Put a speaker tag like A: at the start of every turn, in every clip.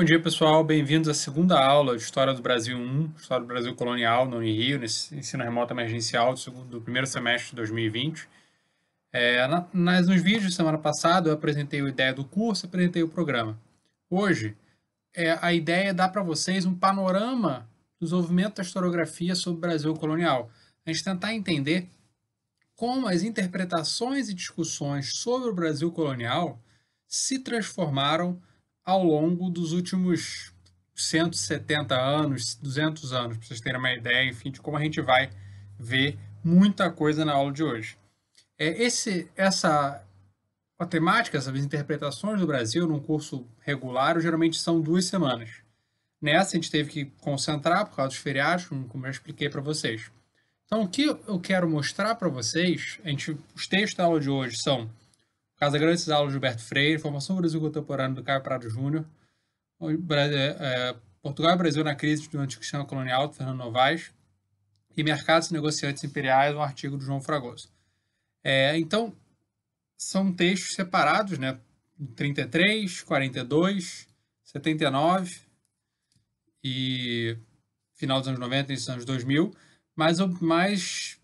A: Bom dia, pessoal. Bem-vindos à segunda aula de História do Brasil 1, História do Brasil Colonial, no Unirio, nesse ensino remoto emergencial do, segundo, do primeiro semestre de 2020. É, na, nas, nos vídeos de semana passada, eu apresentei a ideia do curso, apresentei o programa. Hoje, é, a ideia é dar para vocês um panorama do desenvolvimento da historiografia sobre o Brasil colonial. A gente tentar entender como as interpretações e discussões sobre o Brasil colonial se transformaram ao longo dos últimos 170 anos, 200 anos, para vocês terem uma ideia, enfim, de como a gente vai ver muita coisa na aula de hoje. É, esse, essa a temática, essas interpretações do Brasil num curso regular, geralmente são duas semanas. Nessa a gente teve que concentrar por causa dos feriados, como eu expliquei para vocês. Então, o que eu quero mostrar para vocês, a gente, os textos da aula de hoje são Casa Grande Cidade de Gilberto Freire, Formação Brasil Contemporâneo do Caio Prado Júnior, é, é, Portugal e Brasil na crise do antigo sistema colonial, do Fernando Novaes, e Mercados e Negociantes Imperiais, um artigo do João Fragoso. É, então, são textos separados, né? 33, 42, 79 e final dos anos 90 e dos anos 2000, mas, mas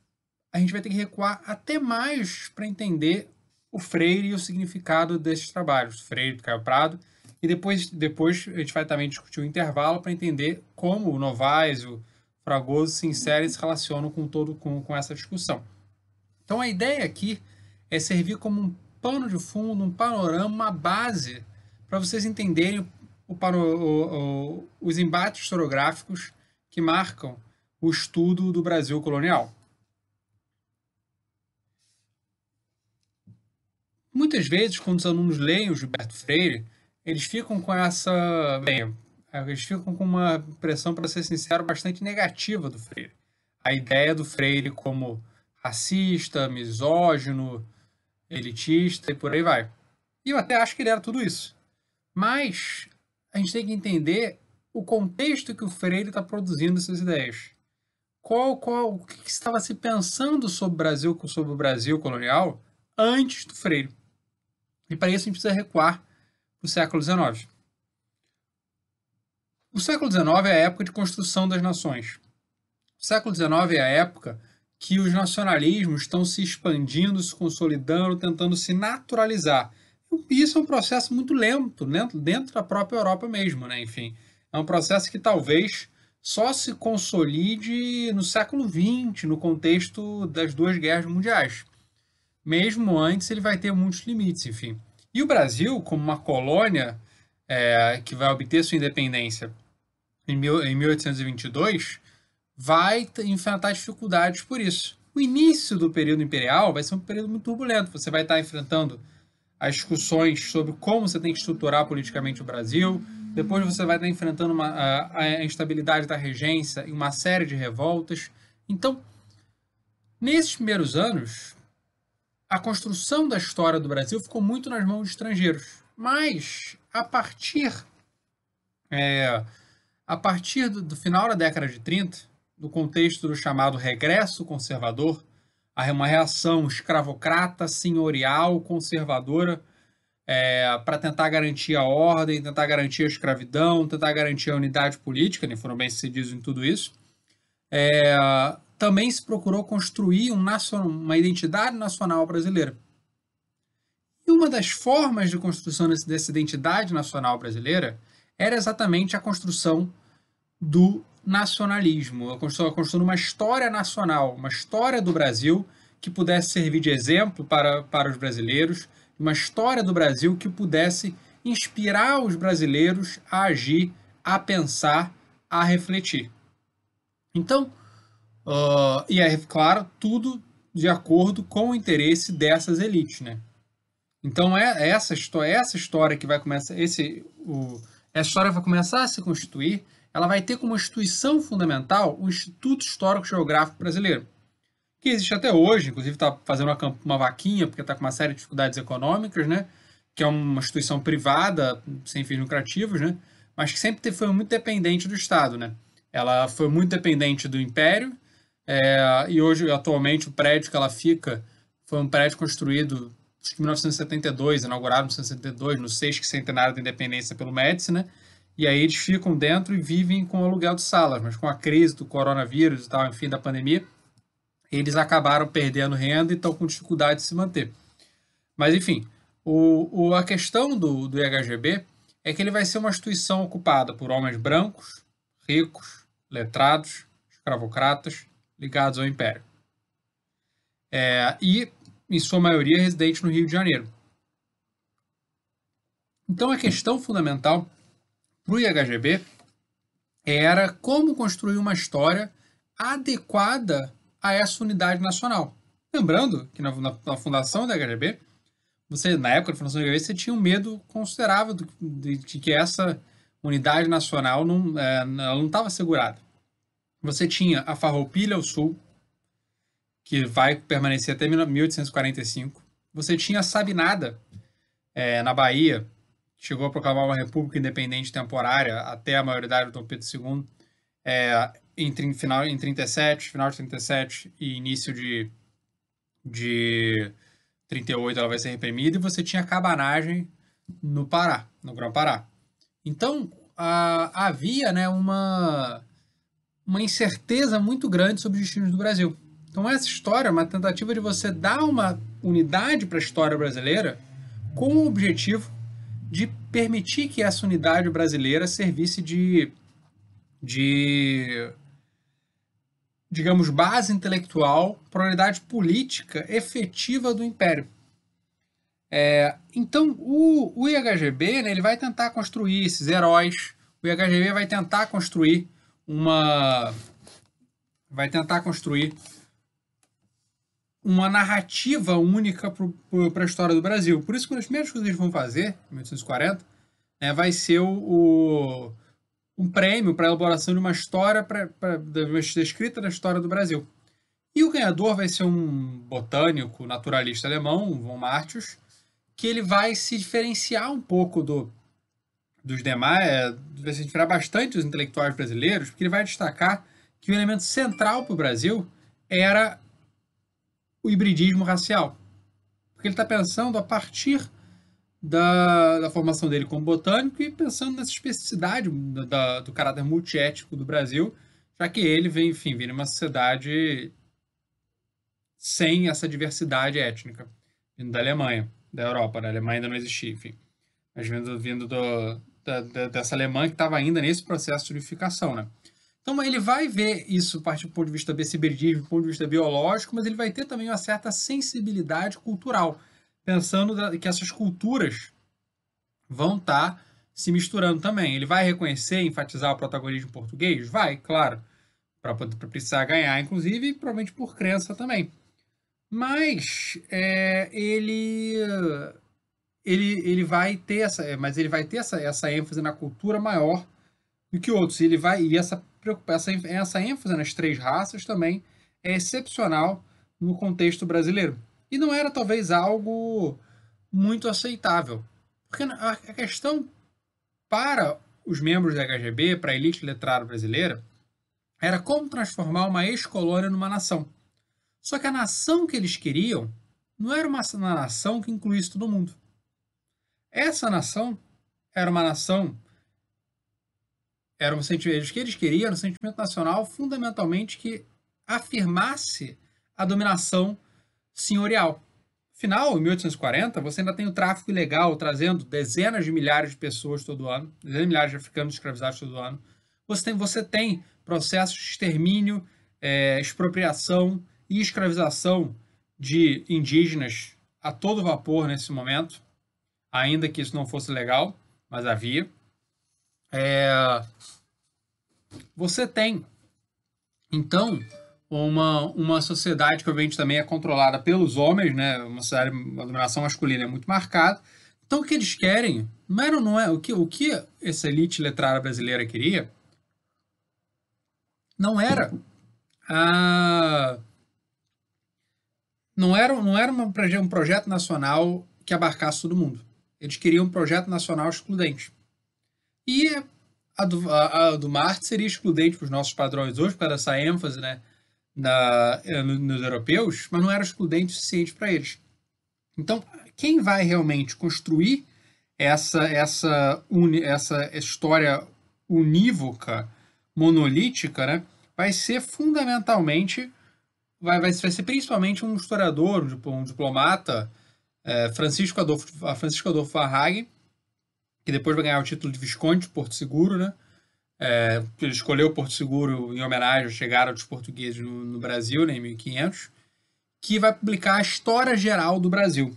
A: a gente vai ter que recuar até mais para entender o Freire e o significado desses trabalhos, Freire do Caio Prado, e depois, depois a gente vai também discutir o intervalo para entender como o Novaes, o Fragoso se inserem e se relacionam com todo com, com essa discussão. Então a ideia aqui é servir como um pano de fundo, um panorama, uma base para vocês entenderem o, o, o, os embates historiográficos que marcam o estudo do Brasil colonial. Muitas vezes, quando os alunos leem o Gilberto Freire, eles ficam com essa. Bem, eles ficam com uma impressão, para ser sincero, bastante negativa do Freire. A ideia do Freire como racista, misógino, elitista e por aí vai. E eu até acho que ele era tudo isso. Mas a gente tem que entender o contexto que o Freire está produzindo essas ideias. Qual, qual, o que, estava se pensando sobre o Brasil, sobre o Brasil colonial antes do Freire? E para isso a gente precisa recuar para o século XIX. O século XIX é a época de construção das nações. O século XIX é a época que os nacionalismos estão se expandindo, se consolidando, tentando se naturalizar. E isso é um processo muito lento, dentro, da própria Europa mesmo, né? Enfim, é um processo que talvez só se consolide no século XX, no contexto das duas guerras mundiais mesmo antes ele vai ter muitos limites, enfim. E o Brasil, como uma colônia é, que vai obter sua independência em, mil, em 1822, vai enfrentar dificuldades por isso. O início do período imperial vai ser um período muito turbulento. Você vai estar enfrentando as discussões sobre como você tem que estruturar politicamente o Brasil. Depois você vai estar enfrentando uma, a, a instabilidade da regência e uma série de revoltas. Então, nesses primeiros anos, a construção da história do Brasil ficou muito nas mãos de estrangeiros. Mas, a partir, é, a partir do, do, final da década de 30, do contexto do chamado regresso conservador, uma reação escravocrata, senhorial, conservadora, é, para tentar garantir a ordem, tentar garantir a escravidão, tentar garantir a unidade política, né, foram bem sucedidos em tudo isso, é, também se procurou construir um nacional, uma identidade nacional brasileira. E uma das formas de construção dessa identidade nacional brasileira era exatamente a construção do nacionalismo, a construção, a construção de uma história nacional, uma história do Brasil que pudesse servir de exemplo para, para os brasileiros, uma história do Brasil que pudesse inspirar os brasileiros a agir, a pensar, a refletir. Então, Uh, e é claro, tudo de acordo com o interesse dessas elites, né? Então é essa história, essa história que vai começar, esse, o, essa história vai começar a se constituir. Ela vai ter como instituição fundamental o Instituto Histórico Geográfico Brasileiro, que existe até hoje, inclusive está fazendo uma, uma vaquinha porque está com uma série de dificuldades econômicas, né? Que é uma instituição privada sem fins lucrativos, né? Mas que sempre foi muito dependente do Estado, né? Ela foi muito dependente do Império é, e hoje, atualmente, o prédio que ela fica foi um prédio construído em 1972, inaugurado em 1972, no sexto centenário da independência pelo Médici, né? E aí eles ficam dentro e vivem com aluguel de salas, mas com a crise do coronavírus e tal, enfim, da pandemia, eles acabaram perdendo renda e estão com dificuldade de se manter. Mas enfim, o, o, a questão do, do IHGB é que ele vai ser uma instituição ocupada por homens brancos, ricos, letrados, escravocratas, ligados ao Império. É, e, em sua maioria, residentes no Rio de Janeiro. Então, a questão fundamental para o IHGB era como construir uma história adequada a essa unidade nacional. Lembrando que na, na, na fundação da IHGB, você, na época da fundação da IHGB, você tinha um medo considerável do, de, de, que essa unidade nacional não é, estava assegurada. Você tinha a Farroupilha ao sul, que vai permanecer até 1845. Você tinha a Sabinada, é, na Bahia, chegou a proclamar uma república independente temporária até a maioridade do Dom Pedro II, é, em, final, em 37, final de 37 e início de, de 38 ela vai ser reprimida, e você tinha a cabanagem no Pará, no Grão-Pará. Então, a, havia né, uma, uma incerteza muito grande sobre os destinos do Brasil. Então, essa história é uma tentativa de você dar uma unidade para a história brasileira com o objetivo de permitir que essa unidade brasileira servisse de, de digamos, base intelectual para a unidade política efetiva do Império. É, então, o, o IHGB né, ele vai tentar construir esses heróis, o IHGB vai tentar construir uma. vai tentar construir uma narrativa única para a história do Brasil. Por isso que uma das primeiras coisas que eles vão fazer, em 1840, né, vai ser o, o um prêmio para elaboração de uma história pra, pra, descrita da história do Brasil. E o ganhador vai ser um botânico, naturalista alemão, von Martius, que ele vai se diferenciar um pouco do, dos demais, é, vai se diferenciar bastante dos intelectuais brasileiros, porque ele vai destacar que o elemento central para o Brasil era o hibridismo racial. Porque ele está pensando a partir da, da, formação dele como botânico e pensando nessa especificidade da, da, do caráter multiético do Brasil, já que ele vem, enfim, vem uma sociedade sem essa diversidade étnica, vindo da Alemanha, da Europa, né? a Alemanha ainda não existia, enfim, mas vindo, vindo do, da, da, dessa Alemanha que estava ainda nesse processo de unificação, né? Então ele vai ver isso a partir do ponto de vista hibridismo, do ponto de vista biológico, mas ele vai ter também uma certa sensibilidade cultural pensando que essas culturas vão estar tá se misturando também. Ele vai reconhecer, enfatizar o protagonismo português? Vai, claro, para precisar ganhar, inclusive, provavelmente por crença também. Mas é, ele ele, ele vai ter essa, mas ele vai ter essa, essa ênfase na cultura maior do que outros. Ele vai e essa essa, essa ênfase nas três raças também é excepcional no contexto brasileiro. E não era talvez algo muito aceitável. Porque a questão para os membros da HGB, para a elite letrada brasileira, era como transformar uma ex-colônia numa nação. Só que a nação que eles queriam não era uma nação que incluísse todo mundo. Essa nação era uma nação era um sentimento que eles queriam, um sentimento nacional fundamentalmente que afirmasse a dominação senhorial. Final, em 1840, você ainda tem o tráfico ilegal trazendo dezenas de milhares de pessoas todo ano, dezenas de milhares de africanos escravizados todo ano. Você tem, você tem processos de extermínio, é, expropriação e escravização de indígenas a todo vapor nesse momento, ainda que isso não fosse legal, mas havia. É, você tem, então, uma, uma sociedade que obviamente também é controlada pelos homens, né? Uma sociedade, uma dominação masculina é muito marcada. Então o que eles querem era não é o que o que essa elite letrada brasileira queria não era a não era não era uma, um projeto nacional que abarcasse todo mundo. Eles queriam um projeto nacional excludente. E a do, a, a do Marte seria excludente para os nossos padrões hoje, para essa ênfase, né? na, eh, nos europeus, mas não era excludente o suficiente para eles. Então, quem vai realmente construir essa, essa, uni, essa história unívoca, monolítica, né, vai ser fundamentalmente, vai, vai, vai ser principalmente um historiador, um, diplomata, é, Francisco Adolfo, Francisco Adolfo Varhagen, que depois vai ganhar o título de Visconde de Porto Seguro, né? É, ele escolheu Porto Seguro em homenagem à chegada dos portugueses no, no Brasil, né, em 1500, que vai publicar a História Geral do Brasil.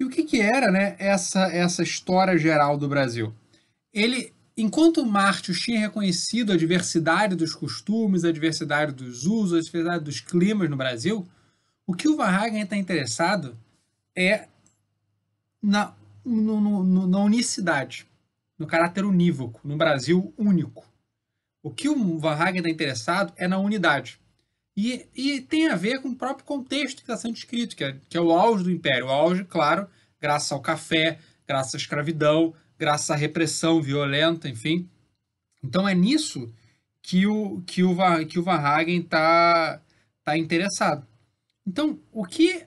A: E o que, que era né, essa, essa História Geral do Brasil? Ele, enquanto Martius tinha reconhecido a diversidade dos costumes, a diversidade dos usos, a diversidade dos climas no Brasil, o que o Varhagen está interessado é na, no, no, na unicidade, no caráter unívoco, no Brasil único. O que o Varhagen está interessado é na unidade. E, e, tem a ver com o próprio contexto que está sendo descrito, que é, que é o auge do Império. O auge, claro, graças ao café, graças à escravidão, graças à repressão violenta, enfim. Então é nisso que o, que o, que o Varhagen está tá interessado. Então, o que.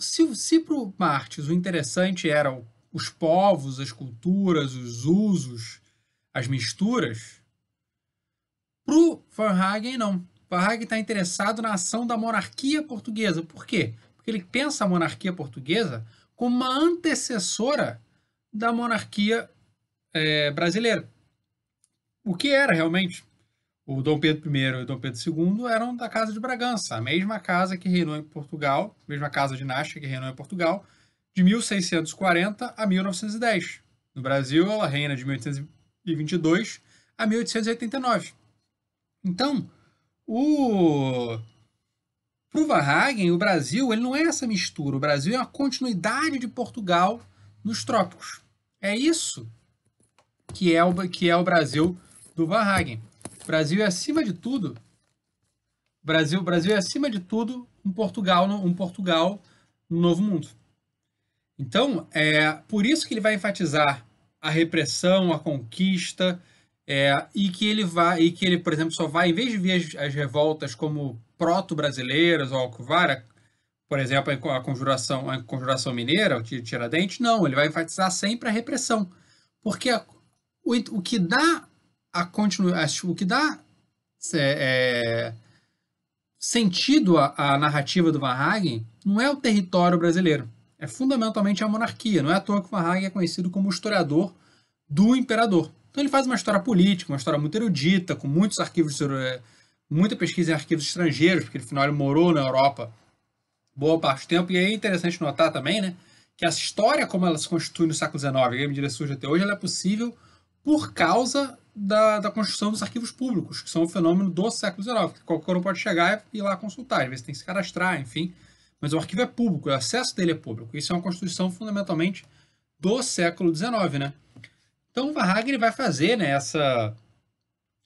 A: Se se para o Martins o interessante eram os povos, as culturas, os usos, as misturas, para o Varhagen não. Varhagen está interessado na ação da monarquia portuguesa. Por quê? Porque ele pensa a monarquia portuguesa como uma antecessora da monarquia é, brasileira. O que era realmente? O Dom Pedro I e o Dom Pedro II eram da Casa de Bragança, a mesma casa que reinou em Portugal, mesma casa dinástica que reinou em Portugal, de 1640 a 1910. No Brasil, ela reina de 1822 a 1889. Então, o para o Varhagen, o Brasil ele não é essa mistura. O Brasil é uma continuidade de Portugal nos trópicos. É isso que é o, que é o Brasil do Varhagen. Brasil é, acima de tudo, Brasil, Brasil é, acima de tudo, um Portugal, um Portugal no Novo Mundo. Então, é por isso que ele vai enfatizar a repressão, a conquista, é, e que ele vai, e que ele, por exemplo, só vai, em vez de ver as, as revoltas como proto-brasileiras ou Alcovara, por exemplo, a conjuração, a conjuração mineira, o Tiradentes, não, ele vai enfatizar sempre a repressão. Porque o, o que dá a continuação, o que dá é, sentido à, à, narrativa do Van Hagen não é o território brasileiro, é fundamentalmente a monarquia. Não é à toa que Van Hagen é conhecido como historiador do imperador. Então ele faz uma história política, uma história muito erudita, com muitos arquivos, muita pesquisa em arquivos estrangeiros, porque afinal ele morou na Europa boa parte do tempo. E é interessante notar também, né, que essa história como ela se constitui no século XIX, e a medida surge até hoje, ela é possível por causa da, da construção dos arquivos públicos, que são um fenômeno do século XIX, que qualquer um pode chegar e ir lá consultar, às vezes tem que se cadastrar, enfim. Mas o arquivo é público, o acesso dele é público. Isso é uma constituição fundamentalmente do século XIX, né? Então o Wagner vai fazer né, essa,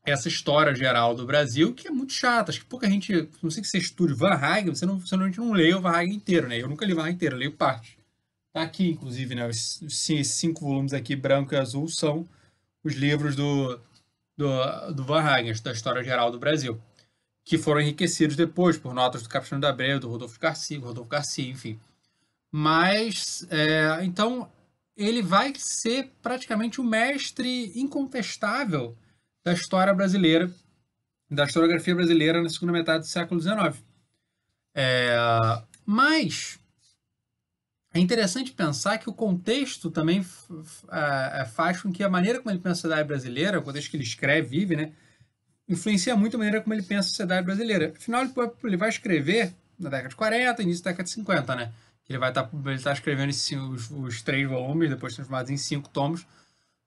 A: essa história geral do Brasil, que é muito chata. Acho que pouca gente. Não sei que você estude Van Hagen, você não, você não, não lê o Van Hagen inteiro, né? Eu nunca li o Van Hagen inteiro, eu leio parte. Tá aqui, inclusive, né? Esses cinco volumes aqui, branco e azul, são os livros do, do, do Van Hagen, da história geral do Brasil. Que foram enriquecidos depois por notas do Capitão da Abreu, do Rodolfo Garcia, Rodolfo Garcia, enfim. Mas, é, então, ele vai ser praticamente o mestre incontestável da história brasileira, da historiografia brasileira na segunda metade do século XIX. É, mas é interessante pensar que o contexto também é, faz com que a maneira como ele pensa a sociedade brasileira, o contexto que ele escreve, vive, né, influencia muito a maneira como ele pensa a sociedade brasileira. Afinal, ele vai escrever na década de 40, início da década de 50, né? Ele vai estar tá, ele tá escrevendo os, os, três volumes, depois transformados em cinco tomos,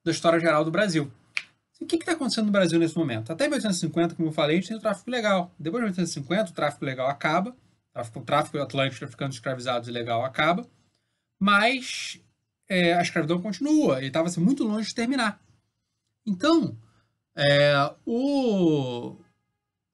A: da história geral do Brasil. O que está acontecendo no Brasil nesse momento? Até 1850, como eu falei, a gente tem o tráfico legal. Depois de 1850, o tráfico legal acaba, o tráfico, o tráfico atlântico traficando escravizados ilegal acaba, mas é, a escravidão continua e estava assim, muito longe de terminar. Então, é, o,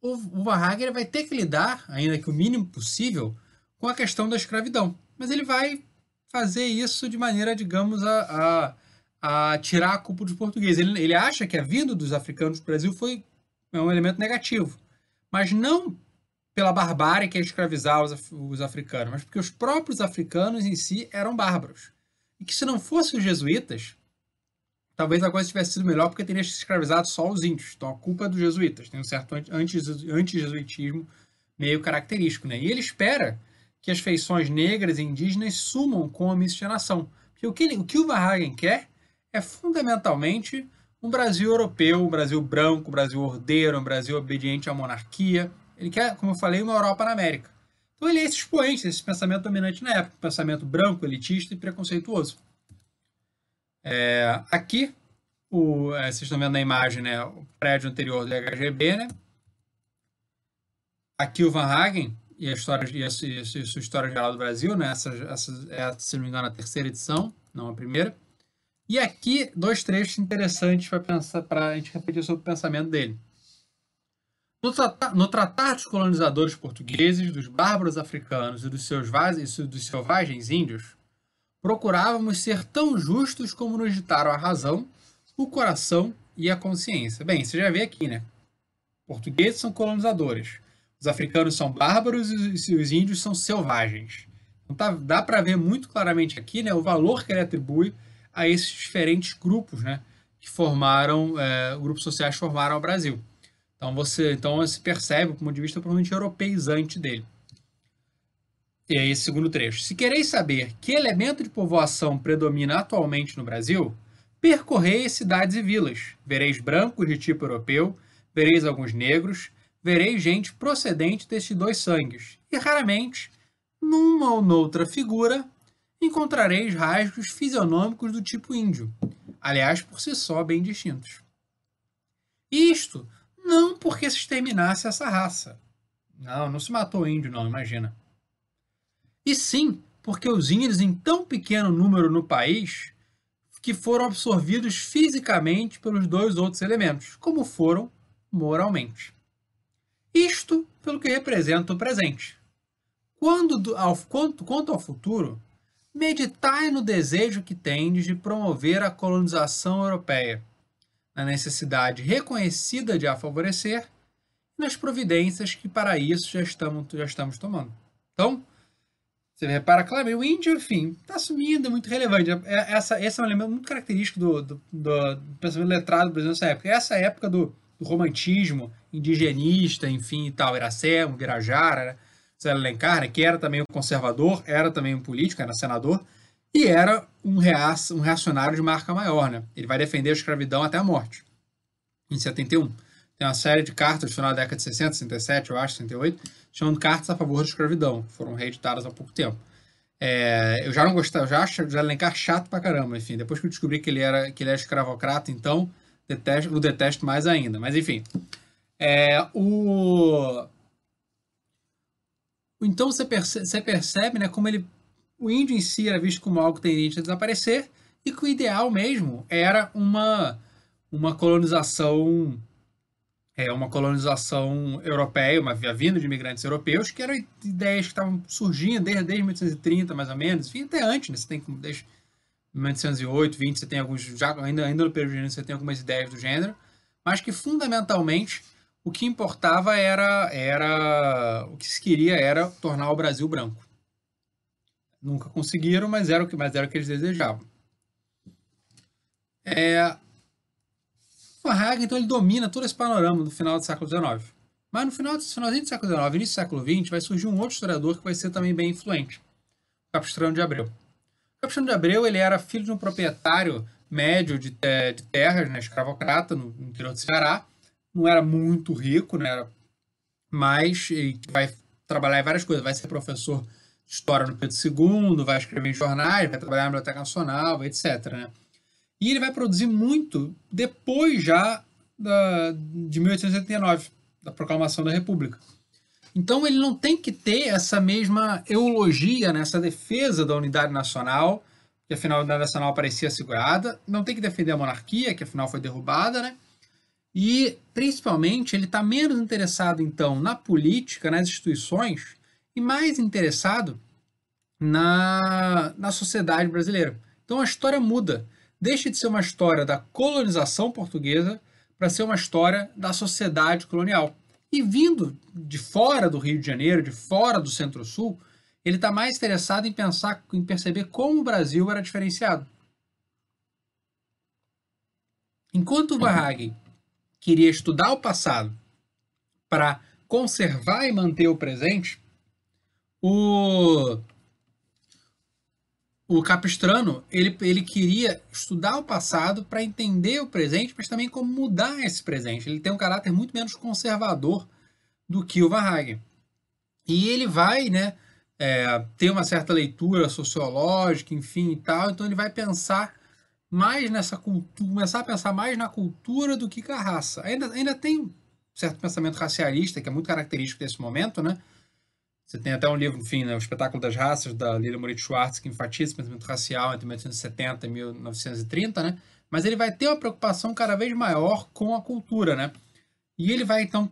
A: o, o vai ter que lidar, ainda que o mínimo possível, com a questão da escravidão mas ele vai fazer isso de maneira, digamos, a, a, a tirar a culpa dos portugueses. Ele, ele acha que a vinda dos africanos para o Brasil foi é um elemento negativo, mas não pela barbárie que é escravizar os, os africanos, mas porque os próprios africanos em si eram bárbaros. E que se não fossem os jesuítas, talvez a coisa tivesse sido melhor porque teria escravizado só os índios. Então a culpa é dos jesuítas. Tem um certo anti-jesuitismo meio característico. Né? E ele espera que as feições negras e indígenas sumam com a miscigenação. Porque o que, ele, o, que o Verhagen quer é fundamentalmente um Brasil europeu, um Brasil branco, um Brasil ordeiro, um Brasil obediente à monarquia. Ele quer, como eu falei, uma Europa na América. Então ele é esse expoente desse pensamento dominante na época, um pensamento branco, elitista e preconceituoso. É, aqui, o, é, vocês estão vendo na imagem né, o prédio anterior do HGB. Né? Aqui o Van Hagen e a história e a, e a sua história geral do Brasil, né? Essa, essa é, se não me engano, a terceira edição, não a primeira. E aqui dois trechos interessantes para para a gente refletir sobre o pensamento dele. No, tratar, no tratar dos colonizadores portugueses, dos bárbaros africanos e dos, seus, dos selvagens índios, procurávamos ser tão justos como nos ditaram a razão, o coração e a consciência. Bem, você já vê aqui, né? Portugueses são colonizadores, os africanos são bárbaros e os índios são selvagens. Então tá, dá para ver muito claramente aqui né, o valor que ele atribui a esses diferentes grupos né, que formaram, é, grupos sociais formaram o Brasil. Então você, então você percebe o ponto de vista provavelmente europeizante dele. E aí, segundo trecho. Se quereis saber que elemento de povoação predomina atualmente no Brasil, percorrei as cidades e vilas. Vereis brancos de tipo europeu, vereis alguns negros, vereis gente procedente destes dois sangues, e raramente, numa ou noutra figura, encontrareis rasgos fisionômicos do tipo índio, aliás, por si só bem distintos. Isto não porque se exterminasse essa raça. Não, não se matou índio, não, imagina. E sim porque os índios, em tão pequeno número no país, que foram absorvidos fisicamente pelos dois outros elementos, como foram moralmente. Isto pelo que representa o presente. Quando, ao, quanto, quanto ao futuro, meditai no desejo que tendes de promover a colonização europeia, na necessidade reconhecida de a favorecer e nas providências que para isso já estamos, já estamos tomando. Então, você repara claramente, o índio, enfim, está sumindo, é muito relevante. É, essa, esse é um elemento muito característico do, do, do, do pensamento letrado do Brasil nessa época. Essa época do, do romantismo indigenista, enfim, e tal, Iracema, Guirajara, né? Zé né, que era também um conservador, era também um político, era senador, e era um, reac um reacionário de marca maior. Né? Ele vai defender a escravidão até a morte, em 71. Tem uma série de cartas no final da década de 60, 67, eu acho, 68, chamando cartas a favor da escravidão, foram reeditadas há pouco tempo. É, eu já não gostava, já acho José Alencar chato pra caramba, enfim, depois que eu descobri que ele era, que ele era escravocrata, então detesto, o detesto mais ainda. Mas enfim, é, o... Então você percebe, você percebe né, como ele, o índio em si era visto como algo tendente a desaparecer e que o ideal mesmo era uma, uma colonização é, uma colonização europeia, uma vinda de imigrantes europeus, que eram ideias que estavam surgindo desde, desde 1830, mais ou menos, enfim, até antes, né? Você tem desde 1908, 20, você tem alguns, já ainda, ainda no período você tem algumas ideias do gênero, mas que fundamentalmente o que importava era, era o que se queria era tornar o Brasil branco. Nunca conseguiram, mas era o que, mas era o que eles desejavam. É, Hagen, então, ele domina todo esse panorama do final do século XIX. Mas no final, finalzinho do século XIX, início do século XX, vai surgir um outro historiador que vai ser também bem influente, Capistrano de Abreu. Capistrano de Abreu ele era filho de um proprietário médio de, de terras, né, escravocrata, no interior do Ceará, não era muito rico, né? Era, mas vai trabalhar em várias coisas. Vai ser professor história no Pedro II, vai escrever em jornais, vai trabalhar na Biblioteca Nacional, etc. Né? E ele vai produzir muito depois já da, de 1879, da proclamação da República. Então ele não tem que ter essa mesma eulogia, né, essa defesa da unidade nacional, que afinal a unidade nacional parecia assegurada, não tem que defender a monarquia, que afinal foi derrubada, né? E, principalmente, ele está menos interessado, então, na política, nas instituições, e mais interessado na, na sociedade brasileira. Então a história muda. Deixa de ser uma história da colonização portuguesa para ser uma história da sociedade colonial. E vindo de fora do Rio de Janeiro, de fora do Centro-Sul, ele está mais interessado em pensar, em perceber como o Brasil era diferenciado. Enquanto o Varhagen queria estudar o passado para conservar e manter o presente, o o Capistrano, ele, ele queria estudar o passado para entender o presente, mas também como mudar esse presente. Ele tem um caráter muito menos conservador do que o Van E ele vai, né, é, ter uma certa leitura sociológica, enfim e tal, então ele vai pensar mais nessa cultura, começar a pensar mais na cultura do que com a raça. Ainda, ainda tem um certo pensamento racialista, que é muito característico desse momento, né? Você tem até um livro, enfim, né, O Espetáculo das Raças, da Lila Moritz Schwartz, que enfatiza o pensamento racial entre 1970 e 1930, né? Mas ele vai ter uma preocupação cada vez maior com a cultura, né? E ele vai, então,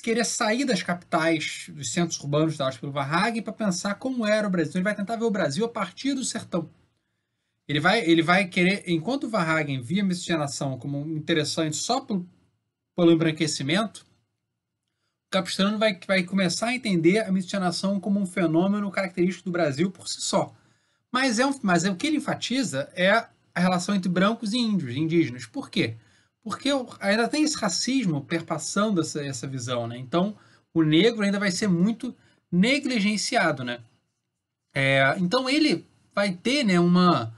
A: querer sair das capitais, dos centros urbanos dados pelo Varrag para pensar como era o Brasil. Então, ele vai tentar ver o Brasil a partir do sertão. Ele vai, ele vai querer, enquanto o Varhagen via a miscigenação como interessante só pelo, pelo embranquecimento, Capistrano vai, vai começar a entender a miscigenação como um fenômeno característico do Brasil por si só. Mas, é um, mas é, o que ele enfatiza é a relação entre brancos e índios, indígenas. Por quê? Porque ainda tem esse racismo perpassando essa, essa visão, né? Então, o negro ainda vai ser muito negligenciado, né? É, então, ele vai ter né, uma,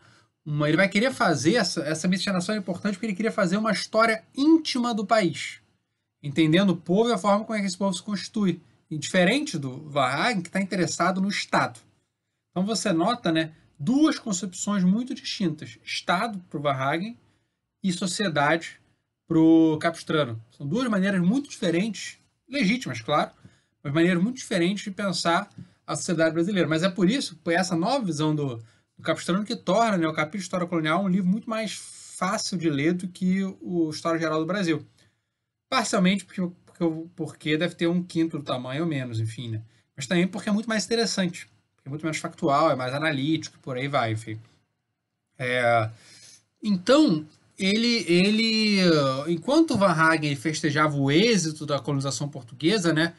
A: uma... Ele vai querer fazer essa, essa miscigenação é importante porque ele queria fazer uma história íntima do país entendendo o povo e a forma como é que esse povo se constitui. E diferente do Varhagen, que está interessado no Estado. Então você nota né, duas concepções muito distintas: Estado para o Varhagen e sociedade para o Capistrano. São duas maneiras muito diferentes, legítimas, claro, mas maneiras muito diferentes de pensar a sociedade brasileira. Mas é por isso, por essa nova visão do, do Capistrano, que torna né, o capítulo História Colonial um livro muito mais fácil de ler do que o História Geral do Brasil. Parcialmente porque, porque, porque deve ter um quinto do tamanho ou menos, enfim, né? Mas também porque é muito mais interessante. É muito mais factual, é mais analítico, por aí vai, enfim. É, então, ele, ele, enquanto Van Hagen festejava o êxito da colonização portuguesa, né,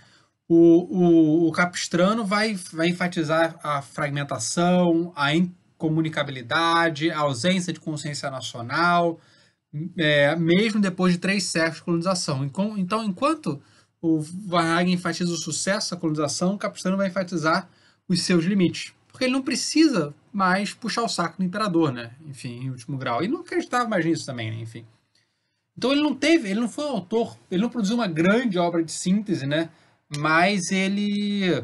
A: o, o, o Capistrano vai, vai enfatizar a fragmentação, a incomunicabilidade, a ausência de consciência nacional, é, mesmo depois de três séculos de colonização. Então, enquanto o Varhagen enfatiza o sucesso da colonização, o Capistrano vai enfatizar os seus limites. Porque ele não precisa mais puxar o saco do imperador, né? Enfim, em último grau. E não acreditava mais nisso também, né? Enfim. Então ele não teve, ele não foi um autor, ele não produziu uma grande obra de síntese, né? Mas ele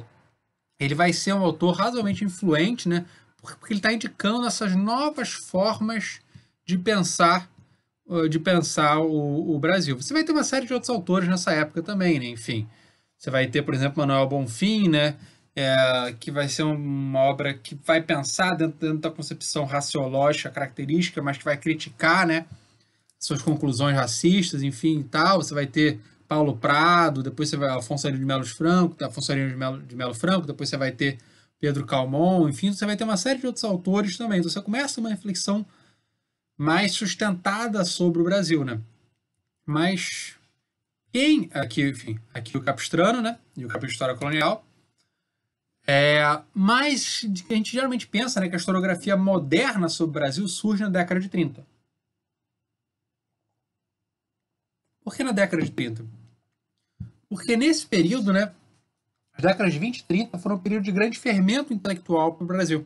A: ele vai ser um autor razoavelmente influente, né? Porque ele está indicando essas novas formas de pensar de pensar o, o, Brasil. Você vai ter uma série de outros autores nessa época também, né? Enfim, você vai ter, por exemplo, Manuel Bonfim, né? É, que vai ser uma obra que vai pensar dentro, dentro, da concepção raciológica característica, mas que vai criticar, né? Suas conclusões racistas, enfim, e tal. Você vai ter Paulo Prado, depois você vai Afonso de Melo Franco, Afonso de Melo, de Melo Franco, depois você vai ter Pedro Calmon, enfim, você vai ter uma série de outros autores também. Então você começa uma reflexão mais sustentada sobre o Brasil, né? Mas quem aqui, enfim, aqui o Capistrano, né? E o capítulo de História Colonial. É, mas a gente geralmente pensa né, que a historiografia moderna sobre o Brasil surge na década de 30. Por que na década de 30? Porque nesse período, né, as décadas de 20 e 30 foram um período de grande fermento intelectual para o Brasil.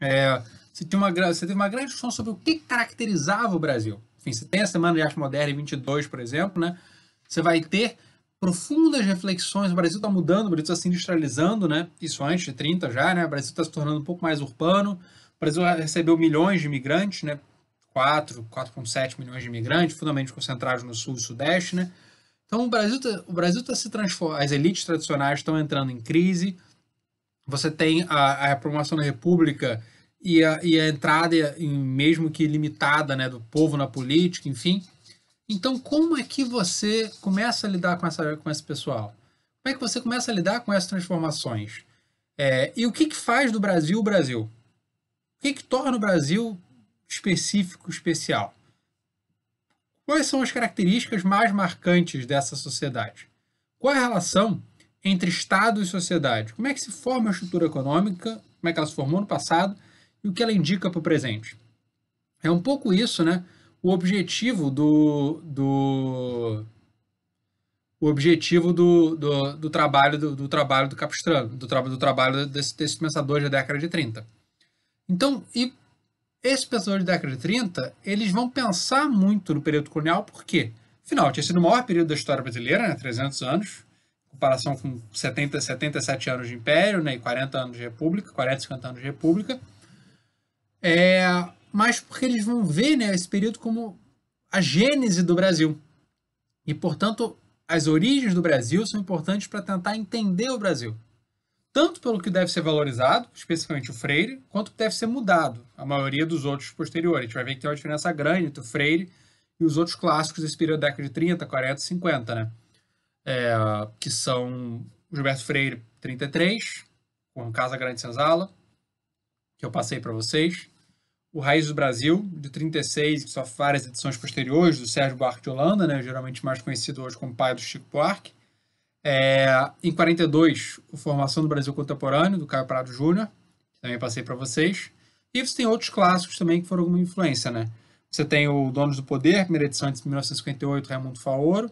A: É, você tem uma, você teve uma grande discussão sobre o que caracterizava o Brasil. Enfim, você tem a Semana de Arte Moderna em 22, por exemplo, né? Você vai ter profundas reflexões. O Brasil está mudando, o Brasil está se industrializando, né? Isso antes de 30 já, né? O Brasil está se tornando um pouco mais urbano. O Brasil recebeu milhões de imigrantes, né? 4, 4,7 milhões de imigrantes, fundamentalmente concentrados no sul e sudeste, né? Então o Brasil tá, o Brasil está se transformando, as elites tradicionais estão entrando em crise. Você tem a, a promoção da República e a, e a entrada, mesmo que limitada, né, do povo na política, enfim. Então, como é que você começa a lidar com, essa, com esse pessoal? Como é que você começa a lidar com essas transformações? É, e o que, que faz do Brasil o Brasil? O que, que torna o Brasil específico, especial? Quais são as características mais marcantes dessa sociedade? Qual é a relação entre Estado e sociedade? Como é que se forma a estrutura econômica? Como é que ela se formou no passado? E o que ela indica para o presente. É um pouco isso, né? o objetivo do, do o objetivo do, do, do trabalho do, do, trabalho do Capistrano, do, tra do trabalho desse, desse pensador da década de 30. Então, e esses pensadores da década de 30, eles vão pensar muito no período colonial, por quê? Afinal, tinha sido o maior período da história brasileira, né, 300 anos, em comparação com 70, 77 anos de império né, e 40 anos de república, 40, 50 anos de república. É, mas porque eles vão ver né, esse período como a gênese do Brasil. E, portanto, as origens do Brasil são importantes para tentar entender o Brasil. Tanto pelo que deve ser valorizado, especificamente o Freire, quanto que deve ser mudado, a maioria dos outros posteriores. A gente vai ver que tem uma diferença grande entre o Freire e os outros clássicos desse período da década de 30, 40 e 50, né? É, que são Gilberto Freire, 33, com Casa Grande Senzala, que eu passei para vocês. O Raiz do Brasil, de 36, que só várias edições posteriores, do Sérgio Buarque de Holanda, né, geralmente mais conhecido hoje como pai do Chico Buarque. É, em 42, o Formação do Brasil Contemporâneo, do Caio Prado Júnior, que também passei para vocês. E você tem outros clássicos também que foram alguma influência, né? Você tem o Donos do Poder, primeira edição de 1958, Raimundo Faoro.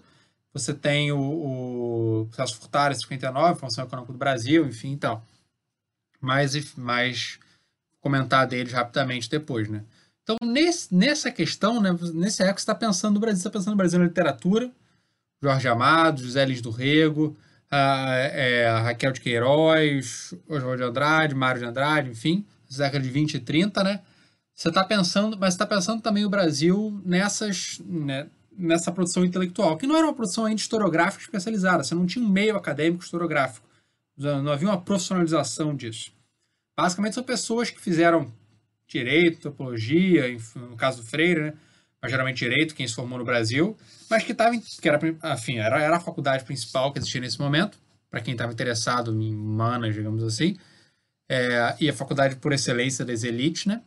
A: Você tem o, o Celso Furtado, 59, Formação Econômica do Brasil, enfim, então. Mais, mais comentar deles rapidamente depois, né? Então, nesse, nessa questão, né, nesse época, você está pensando no Brasil, você está pensando no Brasil na literatura, Jorge Amado, José Lins do Rego, a, é, a Raquel de Queiroz, Oswald de Andrade, Mário de Andrade, enfim, década de 20 e 30, né? Você está pensando, mas está pensando também o Brasil nessas, né, nessa produção intelectual, que não era uma produção ainda historiográfica especializada, você não tinha um meio acadêmico historiográfico, não havia uma profissionalização disso. Basicamente são pessoas que fizeram direito, topologia, no caso do Freire, né? mas geralmente direito, quem se formou no Brasil, mas que estava, que era, enfim, era, era a faculdade principal que existia nesse momento, para quem estava interessado em humanas, digamos assim, é, e a faculdade por excelência das elites, né?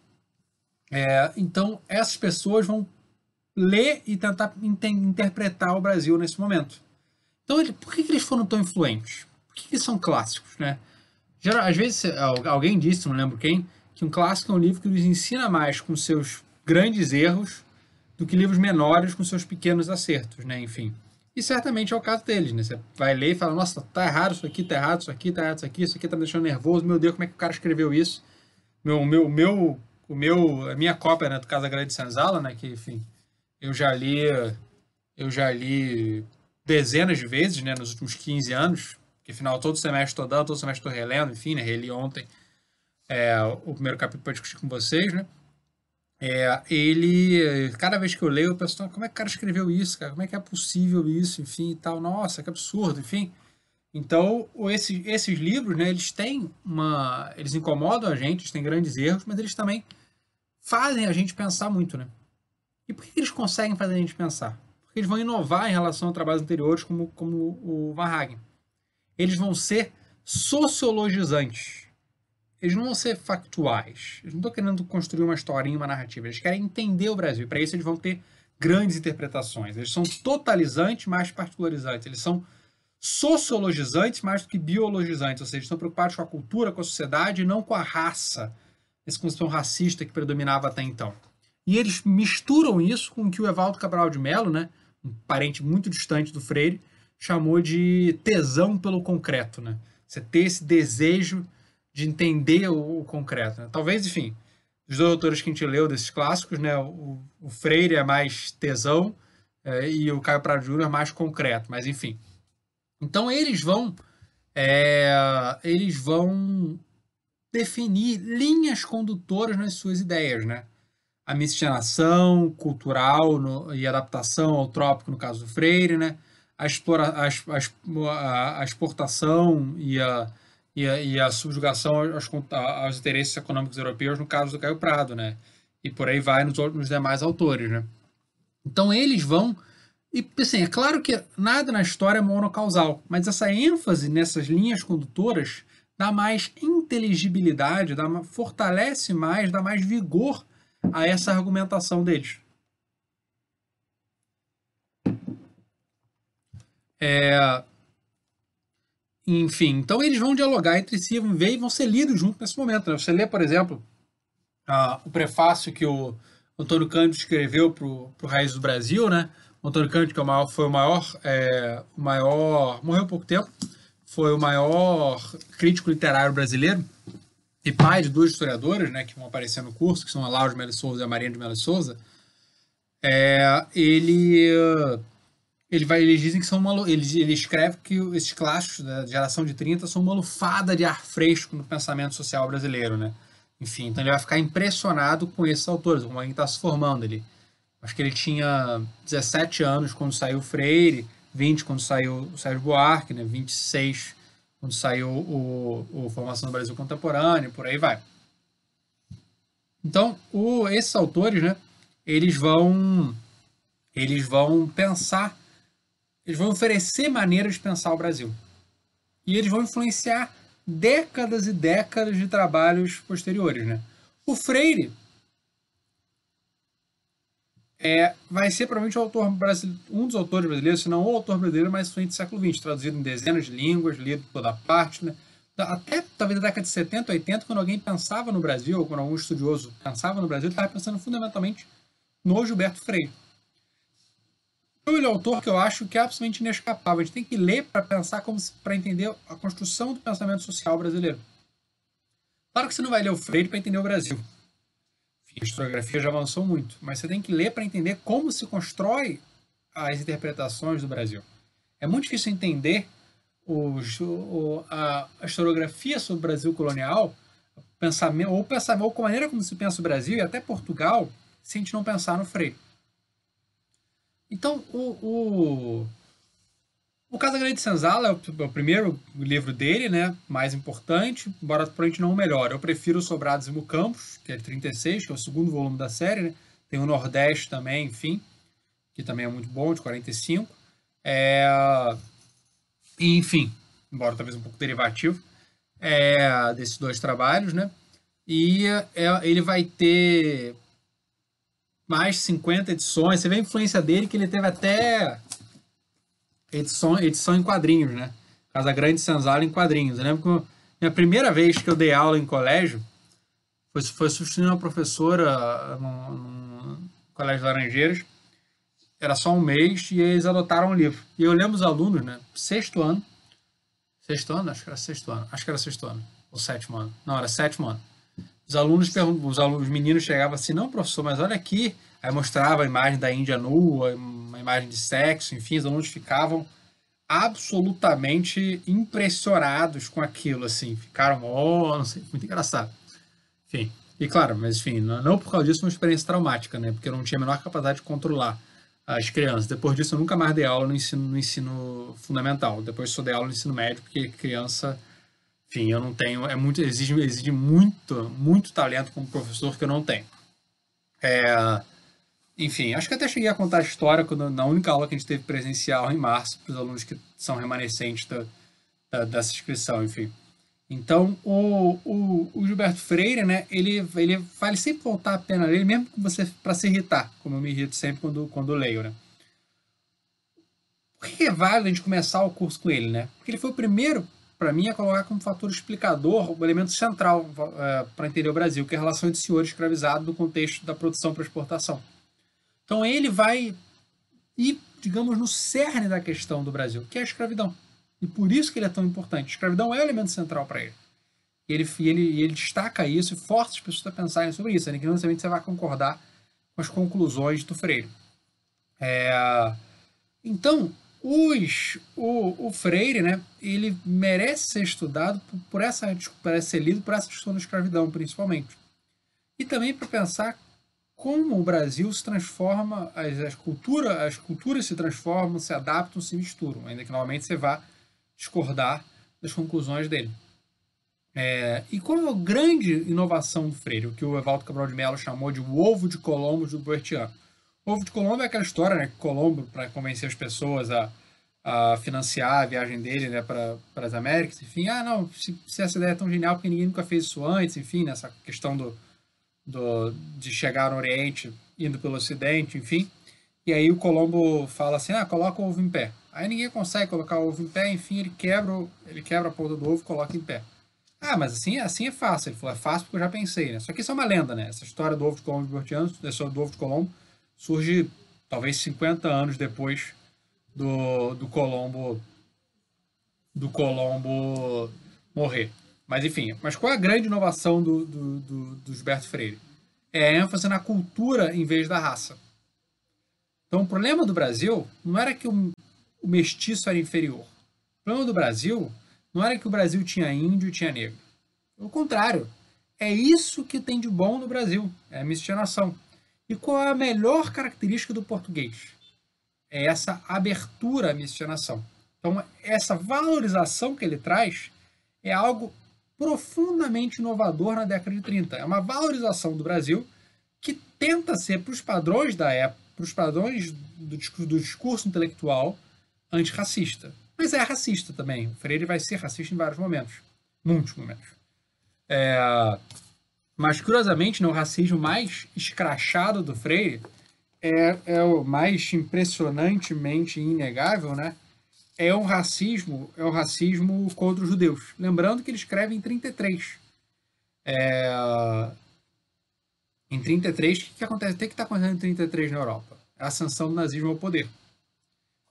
A: É, então, essas pessoas vão ler e tentar interpretar o Brasil nesse momento. Então, ele, por que, que, eles foram tão influentes? Por que, que eles são clássicos, né? Geral, às vezes, alguém disse, não lembro quem, que um clássico é um livro que nos ensina mais com seus grandes erros do que livros menores com seus pequenos acertos, né? Enfim. E certamente é o caso deles, né? Você vai ler e fala, nossa, tá errado isso aqui, tá errado isso aqui, tá errado isso aqui, isso aqui tá me deixando nervoso, meu Deus, como é que o cara escreveu isso? Meu, meu, meu, o meu, a minha cópia, né, do Casa Grande Senzala, né, que, enfim, eu já li, eu já li dezenas de vezes, né, nos últimos 15 anos, que afinal todo semestre estou dando, todo semestre estou relendo, enfim, né, reli ontem é, o primeiro capítulo para discutir com vocês, né? É, ele, cada vez que eu leio, eu penso, como é que o cara escreveu isso, cara? Como é que é possível isso, enfim, e tal. Nossa, que absurdo, enfim. Então, esses, esses livros, né, eles têm uma... Eles incomodam a gente, eles têm grandes erros, mas eles também fazem a gente pensar muito, né? E por que eles conseguem fazer a gente pensar? Porque eles vão inovar em relação a trabalhos anteriores, como, como o Van Hagen eles vão ser sociologizantes. Eles não vão ser factuais. Eles não estão querendo construir uma historinha, uma narrativa. Eles querem entender o Brasil. Para isso, eles vão ter grandes interpretações. Eles são totalizantes mais particularizantes. Eles são sociologizantes mais do que biologizantes. Ou seja, eles estão preocupados com a cultura, com a sociedade e não com a raça. Essa concepção racista que predominava até então. E eles misturam isso com o que o Evaldo Cabral de Mello, né, um parente muito distante do Freire, chamou de tesão pelo concreto, né? Você ter esse desejo de entender o, concreto. Né? Talvez, enfim, os dois autores que a gente leu desses clássicos, né? O, o Freire é mais tesão é, e o Caio Prado Júnior é mais concreto, mas enfim. Então eles vão é, eles vão definir linhas condutoras nas suas ideias, né? A miscigenação cultural no, e adaptação ao trópico, no caso do Freire, né? A, explora, a, a, exportação e a, e a, e a subjugação aos, aos, interesses econômicos europeus, no caso do Caio Prado, né? E por aí vai nos, nos demais autores, né? Então eles vão. E assim, é claro que nada na história é monocausal, mas essa ênfase nessas linhas condutoras dá mais inteligibilidade, dá, fortalece mais, dá mais vigor a essa argumentação deles. É... Enfim, então eles vão dialogar entre si, vão ver e vão ser lidos juntos nesse momento. Né? Você lê, por exemplo, o prefácio que o Antônio Cândido escreveu para o Raiz do Brasil, né? O Antônio Cândido, que é o maior, foi o maior, é, o maior, morreu há pouco tempo, foi o maior crítico literário brasileiro e pai de duas historiadoras, né, que vão aparecer no curso, que são a Laura de Melo Souza e a Maria de Melo Souza. É, ele ele vai eles dizem que são uma ele, ele escreve que esses clássicos da geração de 30 são uma lufada de ar fresco no pensamento social brasileiro, né? Enfim, então ele vai ficar impressionado com esses autores, como ele está se formando ele. Acho que ele tinha 17 anos quando saiu Freire, 20 quando saiu o Sérgio Buarque, né? 26 quando saiu o, o Formação do Brasil Contemporâneo, por aí vai. Então, o, esses autores, né? Eles vão eles vão pensar eles vão oferecer maneiras de pensar o Brasil. E eles vão influenciar décadas e décadas de trabalhos posteriores. Né? O Freire é, vai ser provavelmente autor um dos autores brasileiros, se não o autor brasileiro mais influente do século XX, traduzido em dezenas de línguas, lido toda parte. Né? Até talvez na década de 70, 80, quando alguém pensava no Brasil, ou quando algum estudioso pensava no Brasil, estava pensando fundamentalmente no Gilberto Freire. Ele é autor que eu acho que é absolutamente inescapável. A gente tem que ler para pensar como para entender a construção do pensamento social brasileiro. Claro que você não vai ler o Freire para entender o Brasil. A historiografia já avançou muito, mas você tem que ler para entender como se constrói as interpretações do Brasil. É muito difícil entender o, a, a, historiografia sobre o Brasil colonial, pensamento, ou, pensamento, ou a maneira como se pensa o Brasil e até Portugal, se a gente não pensar no Freire. Então, o, o, o Casa Grande de Senzala é o, é o, primeiro livro dele, né? Mais importante, embora provavelmente não o melhor. Eu prefiro Sobrados e Mucampos, que é de 36, que é o segundo volume da série, né? Tem o Nordeste também, enfim, que também é muito bom, de 45. É... enfim, embora talvez um pouco derivativo é, desses dois trabalhos, né? E é, ele vai ter mais de 50 edições. Você vê a influência dele, que ele teve até edição, edição em quadrinhos, né? Casa Grande Senzala em quadrinhos. Eu lembro que minha primeira vez que eu dei aula em colégio foi, foi substituindo uma professora no, no Colégio Laranjeiras. Era só um mês e eles adotaram um livro. E eu lembro os alunos, né? Sexto ano. Sexto ano? Acho que era sexto ano. Acho que era sexto ano. Ou sétimo ano. Não, era sétimo ano. Os alunos, os alunos, os meninos chegavam assim, não, professor, mas olha aqui. Aí mostrava a imagem da Índia nua, uma imagem de sexo, enfim, os alunos ficavam absolutamente impressionados com aquilo, assim. Ficaram, oh, não sei, muito engraçado. Enfim, e claro, mas enfim, não por causa disso uma experiência traumática, né? Porque eu não tinha a menor capacidade de controlar as crianças. Depois disso, eu nunca mais dei aula no ensino, no ensino fundamental. Depois só dei aula no ensino médio, porque criança enfim, eu não tenho, é muito, exige, exige muito, muito talento como professor que eu não tenho. É, enfim, acho que até cheguei a contar a história quando, na única aula que a gente teve presencial em março, para os alunos que são remanescentes da, da, dessa inscrição, enfim. Então, o, o, o, Gilberto Freire, né, ele, ele vale sempre voltar a pena ler, mesmo para se irritar, como eu me irrito sempre quando, quando leio, né. Por que é válido a gente começar o curso com ele, né? Porque ele foi o primeiro para mim, é colocar como fator explicador o elemento central é, para entender o Brasil, que é a relação entre senhor escravizado no contexto da produção para exportação. Então, ele vai ir, digamos, no cerne da questão do Brasil, que é a escravidão. E por isso que ele é tão importante. A escravidão é o elemento central para ele. E ele, ele, ele destaca isso e força as pessoas a pensarem sobre isso. Né? Que não necessariamente você vai concordar com as conclusões do Freire. É... Então, os, o, o Freire, né, ele merece ser estudado por, por essa, merece ser lido por essa discussão da escravidão, principalmente. E também para pensar como o Brasil se transforma, as, as, cultura, as culturas se transformam, se adaptam, se misturam, ainda que normalmente você vá discordar das conclusões dele. É, e qual é a grande inovação do Freire, o que o Evaldo Cabral de Mello chamou de o ovo de Colombo do Bertiano? Ovo de Colombo é aquela história, né? Colombo, para convencer as pessoas a, a financiar a viagem dele né, para as Américas, enfim, ah, não, se, se, essa ideia é tão genial porque ninguém nunca fez isso antes, enfim, nessa questão do, do, de chegar no Oriente indo pelo Ocidente, enfim. E aí o Colombo fala assim, ah, coloca o ovo em pé. Aí ninguém consegue colocar o ovo em pé, enfim, ele quebra, ele quebra a ponta do ovo coloca em pé. Ah, mas assim, assim é fácil. Ele falou, é fácil porque eu já pensei, né? Só que isso é uma lenda, né? Essa história do ovo de Colombo do ovo de Colombo, surge talvez 50 anos depois do, do Colombo do Colombo morrer. Mas enfim, mas qual é a grande inovação do, do, do, do Gilberto Freire? É a ênfase na cultura em vez da raça. Então o problema do Brasil não era que o, o mestiço era inferior. O problema do Brasil não era que o Brasil tinha índio e tinha negro. Pelo contrário, é isso que tem de bom no Brasil, é a miscigenação. E qual é a melhor característica do português? É essa abertura à miscigenação. Então, essa valorização que ele traz é algo profundamente inovador na década de 30. É uma valorização do Brasil que tenta ser para os padrões da época, para os padrões do discurso, do discurso intelectual antirracista. Mas é racista também. O Freire vai ser racista em vários momentos. Muitos momentos. É... Mas, curiosamente, né, o racismo mais escrachado do Freire é, é o mais impressionantemente inegável, né? É o racismo, é o racismo contra os judeus. Lembrando que ele escreve em 33. É... Em 33, o que, que acontece? O que está acontecendo em 33 na Europa? A ascensão do nazismo ao poder.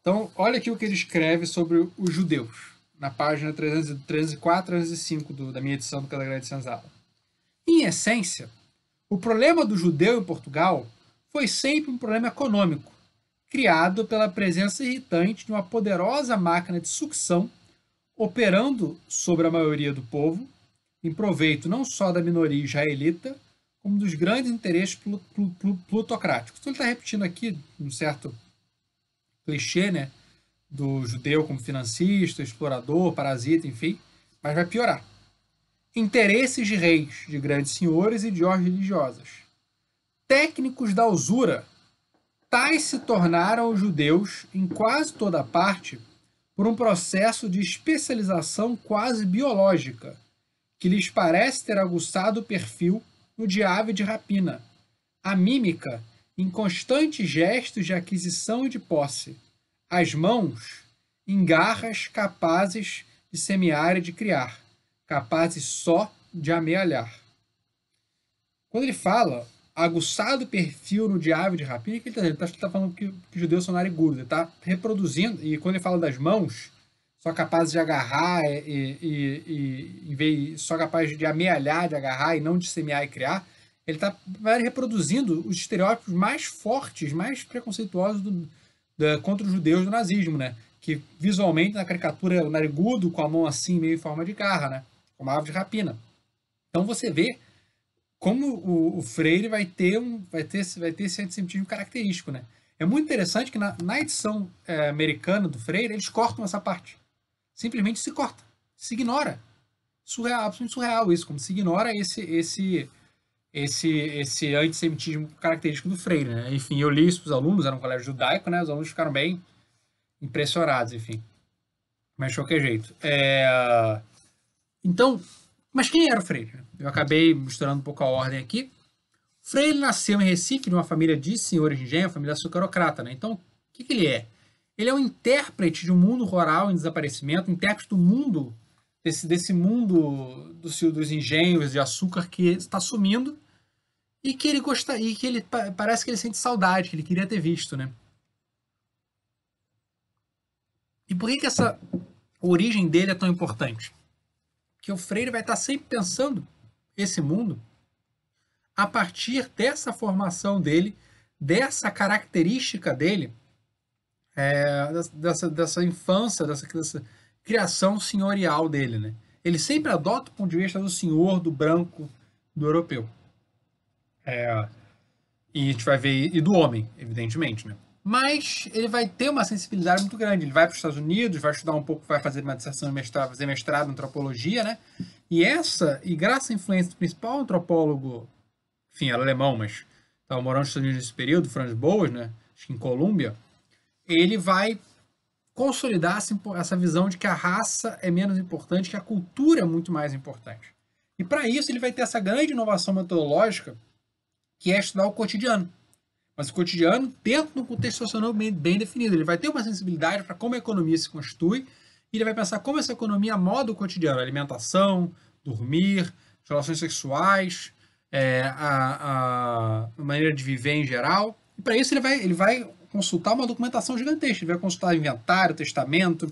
A: Então, olha aqui o que ele escreve sobre os judeus, na página 304 305 do, da minha edição do Cadagrande de Senzala. Em essência, o problema do judeu em Portugal foi sempre um problema econômico, criado pela presença irritante de uma poderosa máquina de sucção operando sobre a maioria do povo, em proveito não só da minoria israelita, como dos grandes interesses plutocráticos. Então ele está repetindo aqui um certo clichê, né? Do judeu como financista, explorador, parasita, enfim, mas vai piorar. Interesses de reis, de grandes senhores e de ordens religiosas. Técnicos da usura. Tais se tornaram os judeus, em quase toda parte, por um processo de especialização quase biológica, que lhes parece ter aguçado o perfil no de ave de rapina. A mímica em constantes gestos de aquisição e de posse, as mãos em garras capazes de semear e de criar, capazes só de amealhar. Quando ele fala aguçado perfil no diabo de rapina, que ele está está tá falando que, que judeus são narigudos, ele está reproduzindo, e quando ele fala das mãos, só capazes de agarrar e, e, e, em vez só capazes de amealhar, de agarrar e não de semear e criar, ele está reproduzindo os estereótipos mais fortes, mais preconceituosos do, da, contra os judeus do nazismo, né? Que visualmente na caricatura o narigudo com a mão assim, meio em forma de garra, né? Uma ave de rapina. Então você vê como o, o, Freire vai ter, um, vai, ter, vai ter esse antissemitismo característico, né? É muito interessante que na, na edição é, americana do Freire, eles cortam essa parte. Simplesmente se corta, se ignora. Surreal, absolutamente surreal isso, como se ignora esse, esse, esse, esse antissemitismo característico do Freire. Né? Enfim, eu li isso para os alunos, era um colégio judaico, né? os alunos ficaram bem impressionados, enfim. Mas de qualquer jeito. É... Então, mas quem era o Freire? Eu acabei misturando um pouco a ordem aqui. Freire nasceu em Recife, numa família de senhores de engenho, família açucarocrata. Né? Então, o que, que ele é? Ele é um intérprete de um mundo rural em desaparecimento, intérprete do mundo, desse, desse mundo dos, dos engenhos de açúcar que está sumindo e que ele gosta e que ele parece que ele sente saudade, que ele queria ter visto, né? E por que, que essa origem dele é tão importante? Que o Freire vai estar sempre pensando esse mundo a partir dessa formação dele, dessa característica dele, é, dessa, dessa infância, dessa, dessa criação senhorial dele, né? Ele sempre adota o ponto de vista do senhor, do branco, do europeu. É, e a gente vai ver, e do homem, evidentemente, né? Mas ele vai ter uma sensibilidade muito grande. Ele vai para os Estados Unidos, vai estudar um pouco, vai fazer uma dissertação mestrado, fazer mestrado em antropologia, né? E essa, e graças à influência do principal antropólogo, enfim, era alemão, mas estava morando nos Estados Unidos nesse período, Franz Boas, né? Acho que em Colômbia, ele vai consolidar essa visão de que a raça é menos importante, que a cultura é muito mais importante. E para isso ele vai ter essa grande inovação metodológica que é estudar o cotidiano. Mas o cotidiano dentro de um contexto bem, bem definido. Ele vai ter uma sensibilidade para como a economia se constitui e ele vai pensar como essa economia moda o cotidiano, alimentação, dormir, relações sexuais, é, a, a maneira de viver em geral. E para isso ele vai, ele vai consultar uma documentação gigantesca. Ele vai consultar inventário, testamento,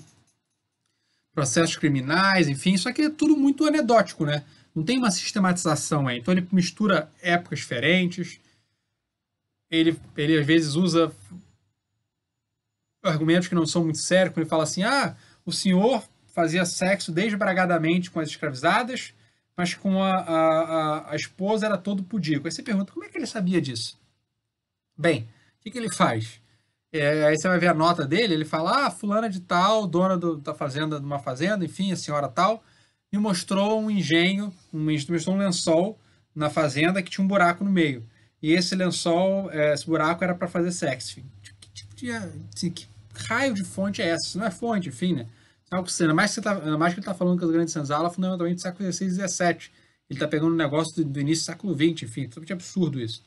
A: processos criminais, enfim. Isso aqui é tudo muito anedótico, né? Não tem uma sistematização aí. Então ele mistura épocas diferentes. Ele, ele às vezes usa argumentos que não são muito sérios, quando ele fala assim: ah, o senhor fazia sexo desbragadamente com as escravizadas, mas com a, a, a, esposa era todo pudico. Aí você pergunta: como é que ele sabia disso? Bem, o que, que ele faz? É, aí você vai ver a nota dele, ele fala: ah, fulana de tal, dona do, da fazenda, de uma fazenda, enfim, a senhora tal me mostrou um engenho, um, mostrou um lençol na fazenda que tinha um buraco no meio. E esse lençol, é, esse buraco era para fazer sexo. Que tipo de assim, que raio de fonte é essa? Isso não é fonte, enfim, né? Ainda mais, que tá, que ele está falando que as grandes senzalas fundamentalmente do século XVI e XVII. Ele está pegando um negócio do, do, início do século XX, enfim, totalmente absurdo isso.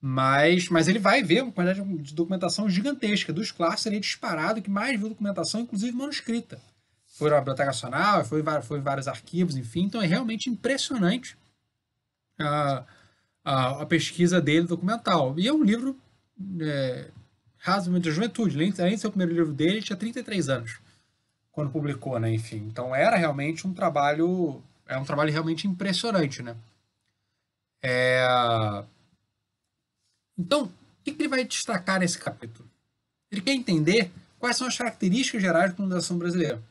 A: Mas, mas ele vai ver uma quantidade de documentação gigantesca. Dos clássicos, ele é disparado que mais viu documentação, inclusive manuscrita foi na Biblioteca Nacional, foi, foi vários arquivos, enfim. Então é realmente impressionante a, a, a pesquisa dele documental. E é um livro é, razoavelmente da juventude. Além, de ser o primeiro livro dele, ele tinha 33 anos quando publicou, né? Enfim, então era realmente um trabalho, é um trabalho realmente impressionante, né? É... Então, o que ele vai destacar nesse capítulo? Ele quer entender quais são as características gerais da colonização brasileira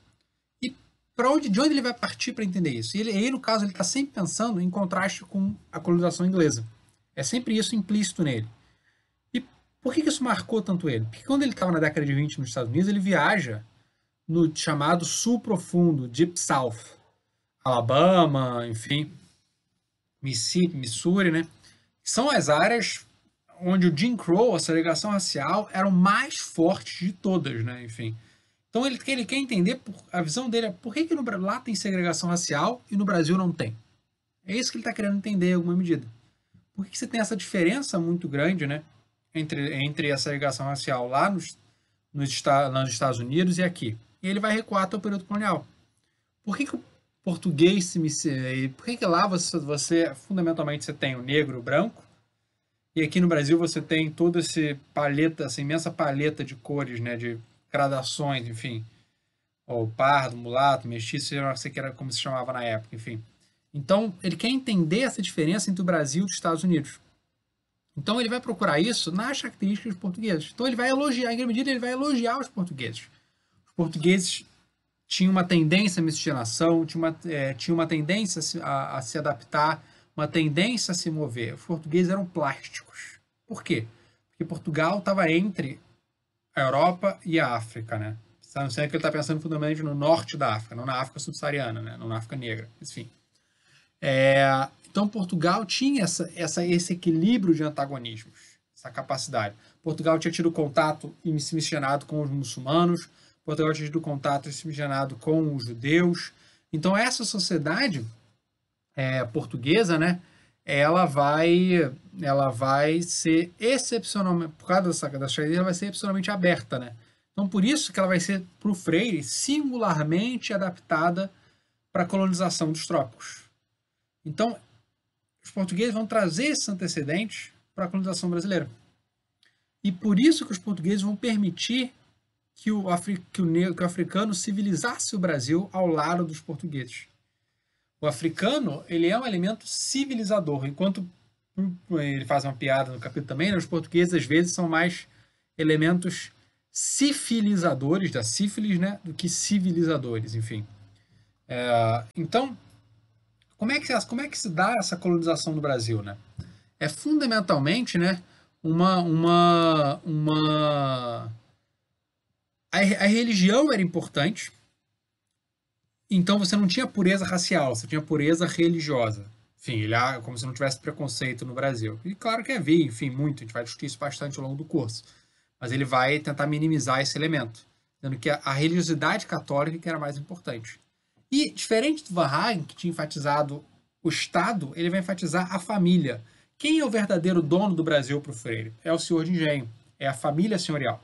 A: para onde, de onde ele vai partir para entender isso? E ele, aí, no caso, ele está sempre pensando em contraste com a colonização inglesa. É sempre isso implícito nele. E por que, que isso marcou tanto ele? Porque quando ele estava na década de 20 nos Estados Unidos, ele viaja no chamado Sul Profundo, Deep South. Alabama, enfim, Mississippi, Missouri, né? São as áreas onde o Jim Crow, a segregação racial, eram mais fortes de todas, né? Enfim, então ele, ele quer entender, a visão dele é por que, que no, lá tem segregação racial e no Brasil não tem. É isso que ele está querendo entender em alguma medida. Por que, que você tem essa diferença muito grande né, entre, entre a segregação racial lá nos, nos, nos Estados Unidos e aqui? E ele vai recuar até o período colonial. Por que, que o português se por que, que lá você, você fundamentalmente você tem o negro o branco e aqui no Brasil você tem toda essa paleta essa imensa paleta de cores né de gradações, enfim. Ou pardo, mulato, mestiço, sei que era como se chamava na época, enfim. Então, ele quer entender essa diferença entre o Brasil e os Estados Unidos. Então, ele vai procurar isso nas características dos portugueses. Então, ele vai elogiar, em grande medida, ele vai elogiar os portugueses. Os portugueses tinham uma tendência à miscigenação, tinham uma, é, tinha uma tendência a se, a, a se adaptar, uma tendência a se mover. Os portugueses eram plásticos. Por quê? Porque Portugal estava entre a Europa e a África, né? Não sei que ele está pensando fundamentalmente no norte da África, não na África subsaariana, né? não na África negra, enfim. É, então Portugal tinha essa, essa, esse equilíbrio de antagonismos, essa capacidade. Portugal tinha tido contato e se miscigenado com os muçulmanos, Portugal tinha tido contato e se miscigenado com os judeus. Então essa sociedade é, portuguesa, né, ela vai ela vai ser excepcionalmente por causa dessa da ela vai ser excepcionalmente aberta, né? Então por isso que ela vai ser para o Freire singularmente adaptada para a colonização dos trópicos. Então os portugueses vão trazer esses antecedentes para a colonização brasileira. E por isso que os portugueses vão permitir que o, que o, negro, que o africano civilizasse o Brasil ao lado dos portugueses. O africano, ele é um elemento civilizador, enquanto ele faz uma piada no capítulo também, né? os portugueses às vezes são mais elementos sifilizadores da sífilis, né, do que civilizadores, enfim. É, então, como é, que, como é que se dá essa colonização do Brasil, né? É fundamentalmente, né, uma, uma, uma... A, a religião era importante, então você não tinha pureza racial, você tinha pureza religiosa. Enfim, ele, é como se não tivesse preconceito no Brasil. E claro que havia, enfim, muito, a gente vai discutir isso bastante ao longo do curso. Mas ele vai tentar minimizar esse elemento, dizendo que a religiosidade católica que era mais importante. E, diferente do Van Hagen, que tinha enfatizado o Estado, ele vai enfatizar a família. Quem é o verdadeiro dono do Brasil para o Freire? É o senhor de engenho, é a família senhorial.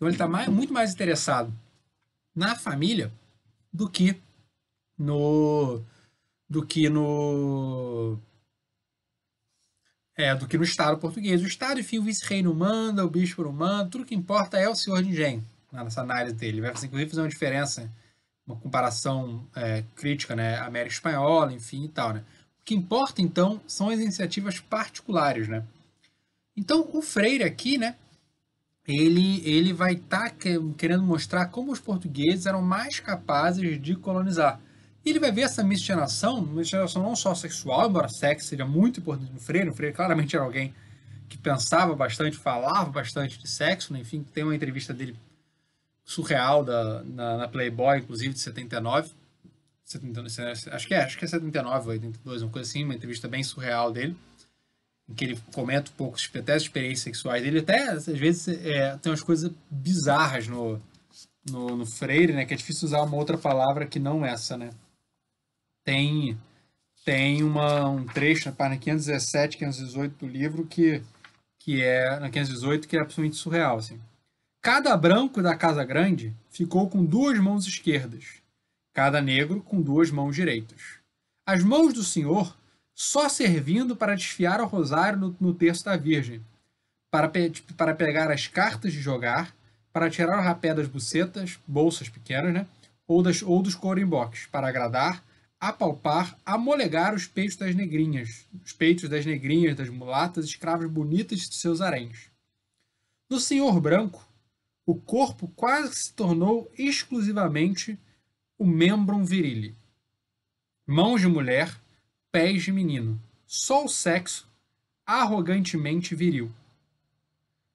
A: Então ele está muito mais interessado na família do que no do que no é, do que no Estado português. O Estado, enfim, o vice-rei não manda, o bispo não manda, tudo que importa é o senhor de engenho, nessa análise dele. Ele vai, inclusive, fazer uma diferença, uma comparação é, crítica, né, América Espanhola, enfim e tal, né. O que importa, então, são as iniciativas particulares, né. Então, o Freire aqui, né, ele, ele vai estar tá querendo mostrar como os portugueses eram mais capazes de colonizar. E ele vai ver essa miscigenação, miscigenação não só sexual, embora sexo seja muito importante no Freire, o Freire claramente era alguém que pensava bastante, falava bastante de sexo, né? enfim, tem uma entrevista dele surreal da, na, na Playboy, inclusive, de 79, 79 acho que é, acho que é 79 ou 82, uma coisa assim, uma entrevista bem surreal dele, em que ele comenta um pouco até as experiências sexuais dele, até às vezes é, tem umas coisas bizarras no, no, no Freire, né, que é difícil usar uma outra palavra que não essa, né tem tem uma, um trecho na página 517, 518 do livro que, que é na 518 que é absolutamente surreal assim. Cada branco da casa grande ficou com duas mãos esquerdas, cada negro com duas mãos direitas. As mãos do senhor só servindo para desfiar o rosário no, no terço da Virgem, para, pe para pegar as cartas de jogar, para tirar o rapé das bucetas, bolsas pequenas, né? Ou, das, ou dos corimboques, para agradar, apalpar, amolegar os peitos das negrinhas, os peitos das negrinhas, das mulatas, escravas bonitas de seus haréns. No senhor branco, o corpo quase se tornou exclusivamente o membrum virile. Mãos de mulher, pés de menino. Só o sexo arrogantemente viril.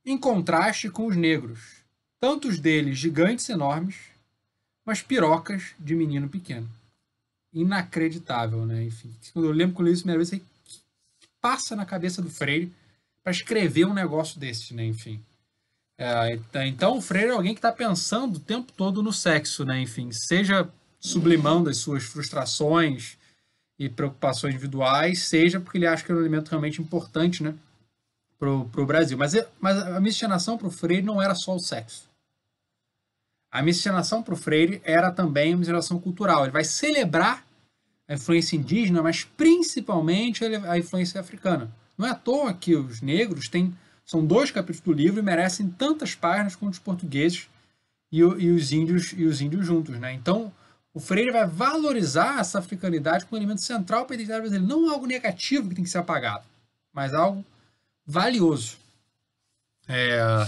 A: Em contraste com os negros, tantos deles gigantes enormes, mas pirocas de menino pequeno inacreditável, né? Enfim, quando eu lembro quando eu li isso primeira vez, que passa na cabeça do Freire para escrever um negócio desse, né? Enfim. É, então, o Freire é alguém que está pensando o tempo todo no sexo, né? Enfim, seja sublimando as suas frustrações e preocupações individuais, seja porque ele acha que é um elemento realmente importante, né? Pro, pro Brasil. Mas, mas a miscigenação para o Freire não era só o sexo. A miscigenação para o Freire era também a miscigenação cultural. Ele vai celebrar a influência indígena, mas principalmente a influência africana. Não é à toa que os negros têm, são dois capítulos do livro e merecem tantas páginas quanto os portugueses e, e os índios e os índios juntos, né? Então, o Freire vai valorizar essa africanidade como elemento central para a identidade brasileira, não algo negativo que tem que ser apagado, mas algo valioso. É,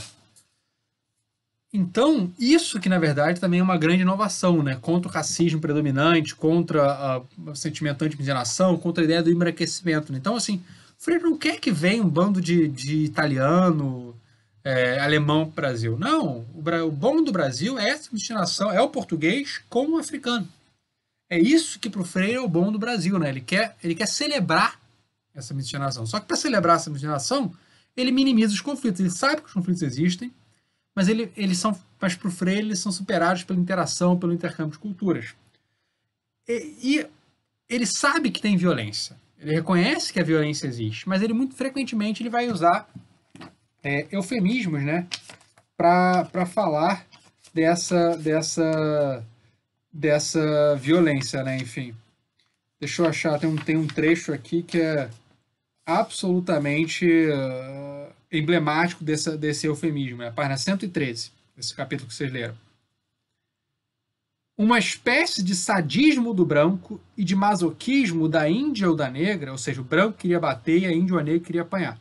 A: então, isso que na verdade também é uma grande inovação, né? Contra o racismo predominante, contra o sentimento anti-miscigenação, contra a ideia do embranquecimento. Né? Então, assim, Freire não quer que venha um bando de, de italiano, é, alemão para o Brasil. Não, o, bom do Brasil é essa miscigenação, é o português com o africano. É isso que para o Freire é o bom do Brasil, né? Ele quer, ele quer celebrar essa miscigenação. Só que para celebrar essa miscigenação, ele minimiza os conflitos. Ele sabe que os conflitos existem, mas ele, eles são, mas para o Freire eles são superados pela interação, pelo intercâmbio de culturas. E, e, ele sabe que tem violência. Ele reconhece que a violência existe, mas ele muito frequentemente ele vai usar é, eufemismos, né, para falar dessa dessa dessa violência, né, enfim. Deixa eu achar, tem um, tem um trecho aqui que é absolutamente uh, emblemático desse, desse eufemismo, é a página 113, esse capítulo que vocês leram. Uma espécie de sadismo do branco e de masoquismo da índia ou da negra, ou seja, o branco queria bater e a índia ou a negra queria apanhar,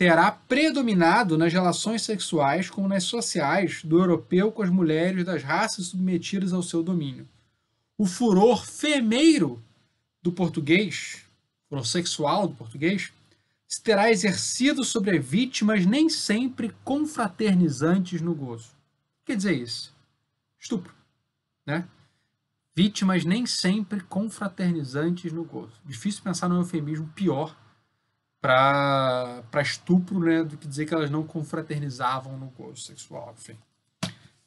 A: terá predominado nas relações sexuais como nas sociais do europeu com as mulheres das raças submetidas ao seu domínio. O furor femeiro do português, furor sexual do português, se terá exercido sobre vítimas nem sempre confraternizantes no gozo. O que quer dizer isso? Estupro. Né? Vítimas nem sempre confraternizantes no gozo. Difícil pensar num eufemismo pior para estupro né, do que dizer que elas não confraternizavam no gozo sexual. Enfim.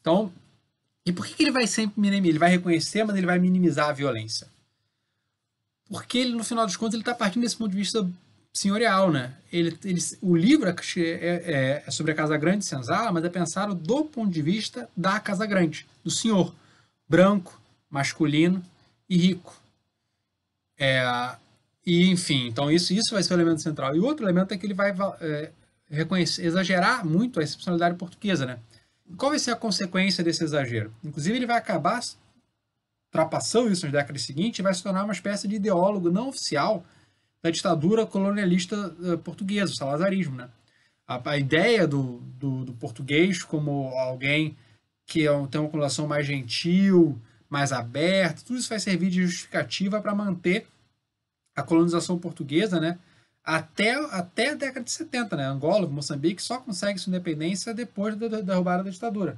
A: Então, e por que, que ele vai sempre minimizar? Ele vai reconhecer, mas ele vai minimizar a violência. Porque ele, no final dos contos, ele está partindo desse ponto de vista senhorial, né? Ele, ele, o livro é, é, é, sobre a Casa Grande de Senzala, mas é pensado do ponto de vista da Casa Grande, do senhor, branco, masculino e rico. É, e, enfim, então isso, isso vai ser o elemento central. E o outro elemento é que ele vai é, reconhecer, exagerar muito a excepcionalidade portuguesa, né? Qual vai ser a consequência desse exagero? Inclusive, ele vai acabar ultrapassando isso nas décadas seguintes e vai se tornar uma espécie de ideólogo não oficial da ditadura colonialista uh, portuguesa, o salazarismo, né? A, a ideia do, do, do, português como alguém que é, tem uma colocação mais gentil, mais aberta, tudo isso vai servir de justificativa para manter a colonização portuguesa, né? Até, até a década de 70, né? Angola, Moçambique só consegue sua independência depois da, da derrubada da ditadura.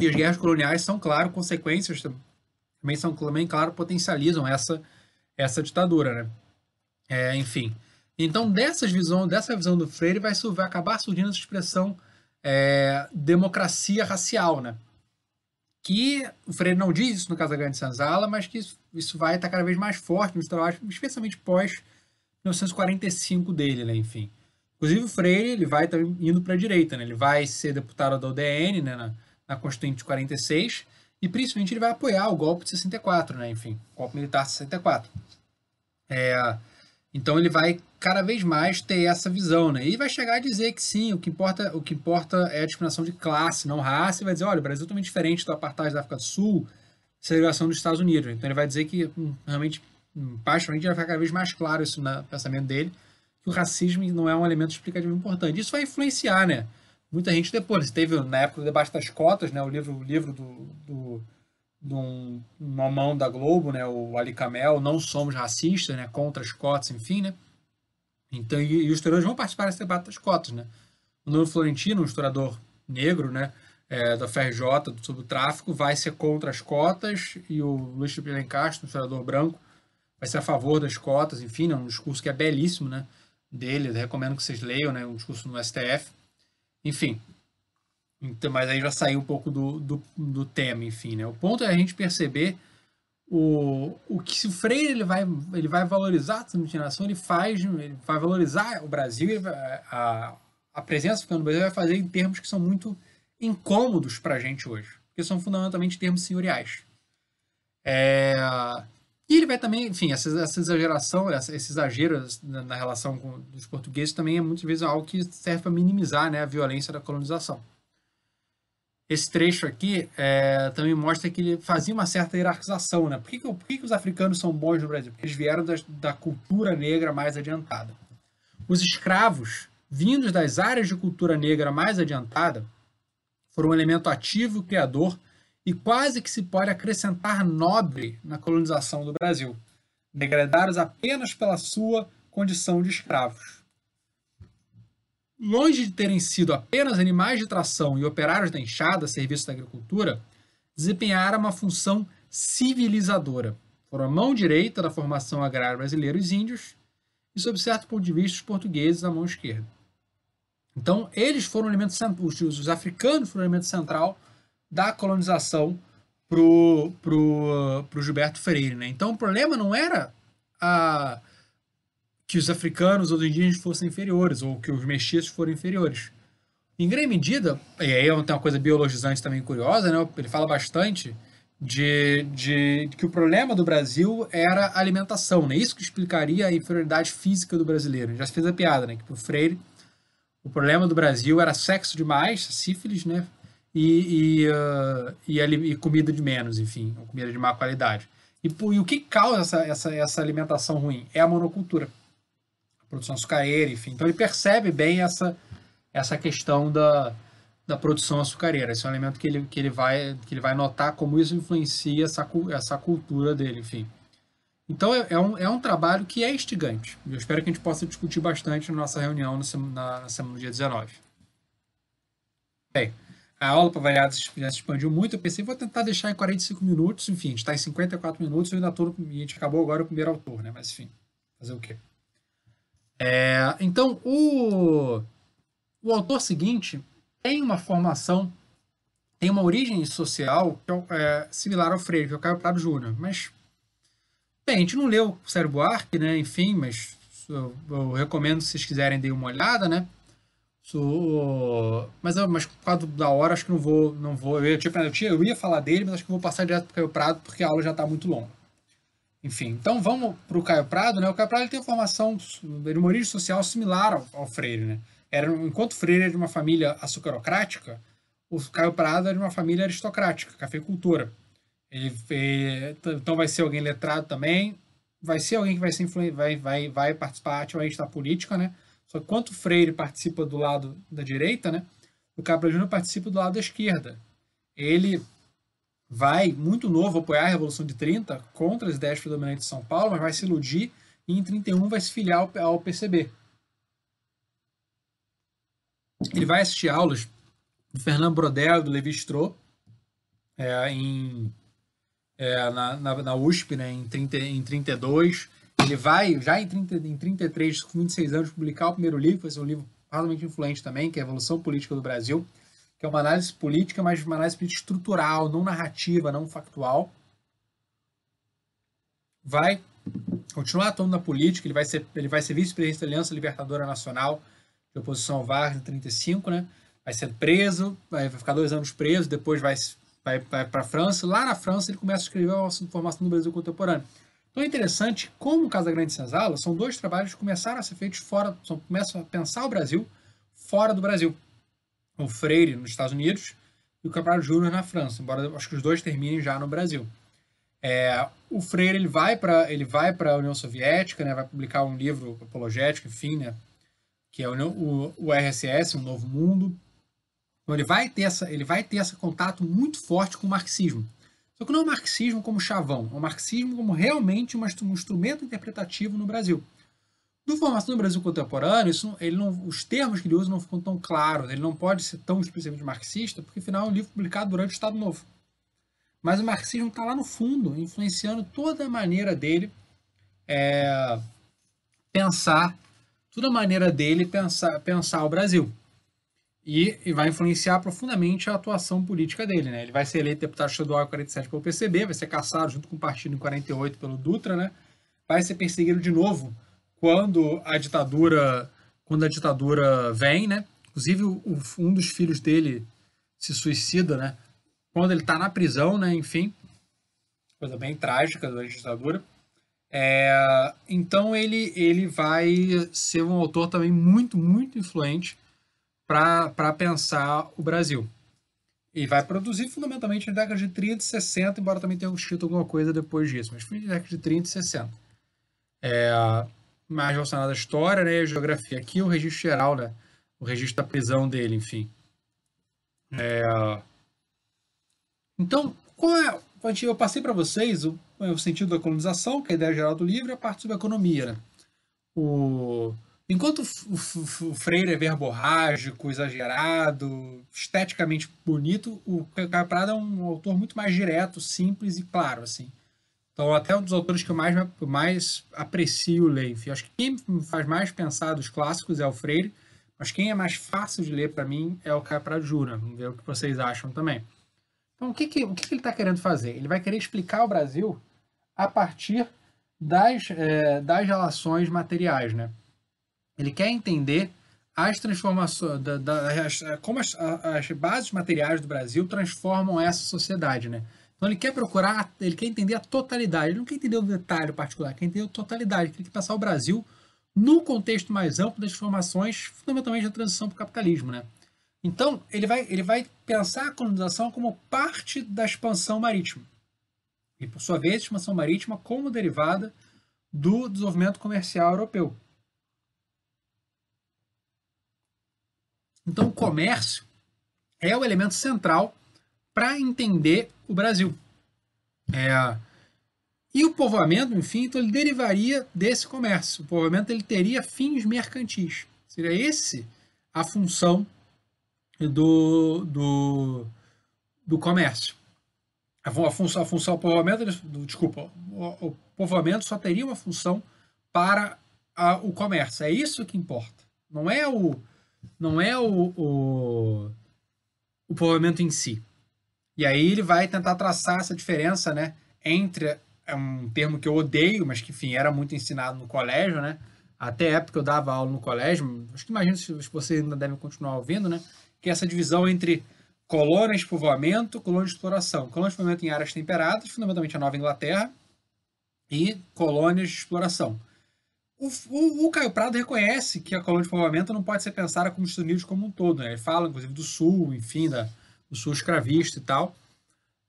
A: E as guerras coloniais são, claro, consequências também são também, claro, potencializam essa essa ditadura, né? É, enfim. Então, dessas visão, dessa visão do Freire vai, vai acabar surgindo essa expressão é, democracia racial, né? Que o Freire não diz isso no caso da Grande Senzala, mas que isso, isso vai estar cada vez mais forte nos trabalhos, especialmente pós 1945 dele, né? Enfim. Inclusive o Freire ele vai também indo para a direita, né? Ele vai ser deputado da UDN, né? Na, na Constituinte de 46 e principalmente ele vai apoiar o golpe de 64, né? Enfim, golpe militar de 64. É, então ele vai cada vez mais ter essa visão, né? E vai chegar a dizer que sim, o que importa, o que importa é a discriminação de classe, não raça, e vai dizer, olha, o Brasil é totalmente diferente do apartheid da África do Sul, segregação dos Estados Unidos. Então ele vai dizer que hum, realmente, hum, praticamente, vai ficar cada vez mais claro isso no pensamento dele, que o racismo não é um elemento explicativo importante. Isso vai influenciar, né? muita gente depois. Teve na época do debate das cotas, né, o livro, o livro do, do, do um, uma mão da Globo, né, o Ali Camel, Não Somos Racistas, né, contra as cotas, enfim, né. Então, e, e os historiadores vão participar desse debate das cotas, né. O Nuno Florentino, um historiador negro, né, é, da FRJ sobre o tráfico, vai ser contra as cotas, e o Luiz Felipe Castro, um historiador branco, vai ser a favor das cotas, enfim, né, um discurso que é belíssimo, né, dele, recomendo que vocês leiam, né, um discurso no STF. Enfim. Então, mas aí já saiu um pouco do, do, do tema, enfim, né? O ponto é a gente perceber o, o que se o Freire ele vai, ele vai valorizar a transmissão, ele faz, ele vai valorizar o Brasil, a, a presença africana no Brasil vai fazer em termos que são muito incômodos para a gente hoje, porque são fundamentalmente termos senhoriais. É, e ele vai também, enfim, essa, essa exageração, essa, esse exagero na, na, relação com os portugueses também é muitas vezes algo que serve para minimizar né, a violência da colonização. Esse trecho aqui é, também mostra que ele fazia uma certa hierarquização. Né? Por, que, por que, que os africanos são bons no Brasil? Porque eles vieram da, cultura negra mais adiantada. Os escravos, vindos das áreas de cultura negra mais adiantada, foram um elemento ativo criador e quase que se pode acrescentar nobre na colonização do Brasil, degradados apenas pela sua condição de escravos. Longe de terem sido apenas animais de tração e operários da enxada, serviço da agricultura, desempenharam uma função civilizadora. Foram a mão direita da formação agrária brasileira os índios e, sob certo ponto de vista, os portugueses a mão esquerda. Então, eles foram um elemento os, os africanos foram um elemento central da colonização pro, pro, pro Gilberto Freire. Né? Então o problema não era a, que os africanos ou os indígenas fossem inferiores, ou que os mestiços foram inferiores. Em grande medida, e aí tem uma coisa biologizante também curiosa, né? ele fala bastante de, de, de, que o problema do Brasil era a alimentação, né? Isso que explicaria a inferioridade física do brasileiro. Já se fez a piada, né? Que o Freire, o problema do Brasil era sexo demais, sífilis, né? e, e, uh, e, e, comida de menos, enfim, comida de má qualidade. E, e, o que causa essa, essa, essa alimentação ruim? É a monocultura, produção açucareira, enfim. Então ele percebe bem essa, essa questão da, da produção açucareira. Esse é um elemento que ele, que ele, vai, que ele vai notar como isso influencia essa, essa cultura dele, enfim. Então é, é, um, é um trabalho que é instigante. Eu espero que a gente possa discutir bastante na nossa reunião na, na, na semana do dia 19. Bem, a aula para variados já se expandiu muito. Eu pensei, vou tentar deixar em 45 minutos. Enfim, a gente está em 54 minutos. Eu ainda tô, e a gente acabou agora o primeiro autor, né? Mas enfim, fazer o quê? É, então, o, o autor seguinte tem uma formação, tem uma origem social é, é similar ao Freire, que é o Caio Prado Júnior. Mas, bem, a gente não leu o Sérgio Buarque, né? Enfim, mas eu, eu recomendo, se vocês quiserem, dar uma olhada, né? So, mas, mas por causa da hora, acho que não vou. Não vou eu, tipo, tinha, eu ia falar dele, mas acho que vou passar direto para o Caio Prado, porque a aula já está muito longa. Enfim, então vamos para o Caio Prado. Né? O Caio Prado ele tem uma formação de uma origem social similar ao, ao Freire. Né? Era, enquanto Freire era de uma família açucarocrática, o Caio Prado era de uma família aristocrática, cafeicultora. Ele, ele, então vai ser alguém letrado também, vai ser alguém que vai, ser vai, vai, vai participar ativamente da política, né? Só que quanto Freire participa do lado da direita, né? O Cabral Júnior participa do lado da esquerda. Ele vai, muito novo, apoiar a Revolução de 30 contra as ideias predominantes de São Paulo, mas vai se iludir e em 31 vai se filiar ao PCB. Ele vai assistir aulas do Fernando Brodel, do Levi Strauss, é, em, é, na, na, na, USP, né, em, 30, em 32. Ele vai, já em, 30, em 33, com 26 anos, publicar o primeiro livro, vai ser um livro razoavelmente influente também, que é a Evolução Política do Brasil, que é uma análise política, mas uma análise política estrutural, não narrativa, não factual. Vai continuar atuando na política, ele vai ser, ele vai ser vice-presidente da Aliança Libertadora Nacional, de oposição ao Vargas, em 35, né? Vai ser preso, vai ficar dois anos preso, depois vai, vai, vai para a França. Lá na França ele começa a escrever a informação do Brasil contemporâneo. Então é interessante como o Casa Grande Senzala são dois trabalhos que começaram a ser feitos fora, são, começam a pensar o Brasil fora do Brasil. O Freire nos Estados Unidos e o Cabral Júnior na França, embora acho que os dois terminem já no Brasil. É, o Freire ele vai para ele vai para a União Soviética, né, vai publicar um livro apologético, enfim, né, que é o, o, o RSS, um novo mundo. Então ele vai ter essa ele vai ter esse contato muito forte com o marxismo. Só que não é o marxismo como chavão, é o marxismo como realmente um instrumento interpretativo no Brasil. No Formação do Brasil Contemporâneo, isso, ele não, os termos que ele usa não ficam tão claros, ele não pode ser tão explicitamente marxista, porque afinal é um livro publicado durante o Estado Novo. Mas o marxismo está lá no fundo, influenciando toda a maneira dele é, pensar, toda a maneira dele pensar, pensar o Brasil e, e, vai influenciar profundamente a atuação política dele. Né? Ele vai ser eleito deputado estadual em 47 pelo PCB, vai ser caçado junto com o partido em 48 pelo Dutra, né? vai ser perseguido de novo quando a ditadura quando a ditadura vem, né? Inclusive o, um dos filhos dele se suicida, né? Quando ele está na prisão, né? Enfim, coisa bem trágica da ditadura. É, então ele ele vai ser um autor também muito muito influente para pensar o Brasil. E vai produzir fundamentalmente na década de 30 e 60, embora também tenha escrito alguma coisa depois disso, mas foi na década de 30 e 60. É, mais relacionado à história né, e à geografia. Aqui o registro geral, né, o registro da prisão dele, enfim. É, então, qual é, eu passei para vocês o, o, sentido da colonização, que é a ideia geral do livro, e a parte sobre a economia. Né? O, Enquanto o Freire é verborrágico, exagerado, esteticamente bonito, o Caio Prado é um autor muito mais direto, simples e claro, assim. Então, até um dos autores que eu mais, mais aprecio ler. Acho que quem me faz mais pensar dos clássicos é o Freire, mas quem é mais fácil de ler para mim é o Prado Júnior. Vamos ver o que vocês acham também. Então, o que, que, o que, que ele está querendo fazer? Ele vai querer explicar o Brasil a partir das, é, das relações materiais, né? Ele quer entender as transformações, da, da, as, como as, as, bases materiais do Brasil transformam essa sociedade, né? Então ele quer procurar, ele quer entender a totalidade, ele não quer entender o detalhe particular, quer entender a totalidade, ele quer passar o Brasil no contexto mais amplo das transformações, fundamentalmente da transição para o capitalismo, né? Então ele vai, ele vai pensar a colonização como parte da expansão marítima. E por sua vez, a expansão marítima como derivada do desenvolvimento comercial europeu. Então, o comércio é o elemento central para entender o Brasil. É, e o povoamento, enfim, então ele derivaria desse comércio. O povoamento ele teria fins mercantis. Seria esse a função do, do, do comércio. A, função, a função do povoamento, desculpa, o, o, povoamento só teria uma função para a, o comércio. É isso que importa. Não é o, não é o, o, o povoamento em si. E aí ele vai tentar traçar essa diferença, né, entre é um termo que eu odeio, mas que enfim era muito ensinado no colégio, né, até época eu dava aula no colégio, acho que imagino se vocês ainda devem continuar ouvindo, né? Que é essa divisão entre colônias de povoamento, colônias de exploração. Colônias de povoamento em áreas temperadas, fundamentalmente a Nova Inglaterra, e colônias de exploração. O, o, o, Caio Prado reconhece que a colônia de povoamento não pode ser pensada como os Estados Unidos como um todo. Né? Ele fala, inclusive, do Sul, enfim, da, do Sul escravista e tal.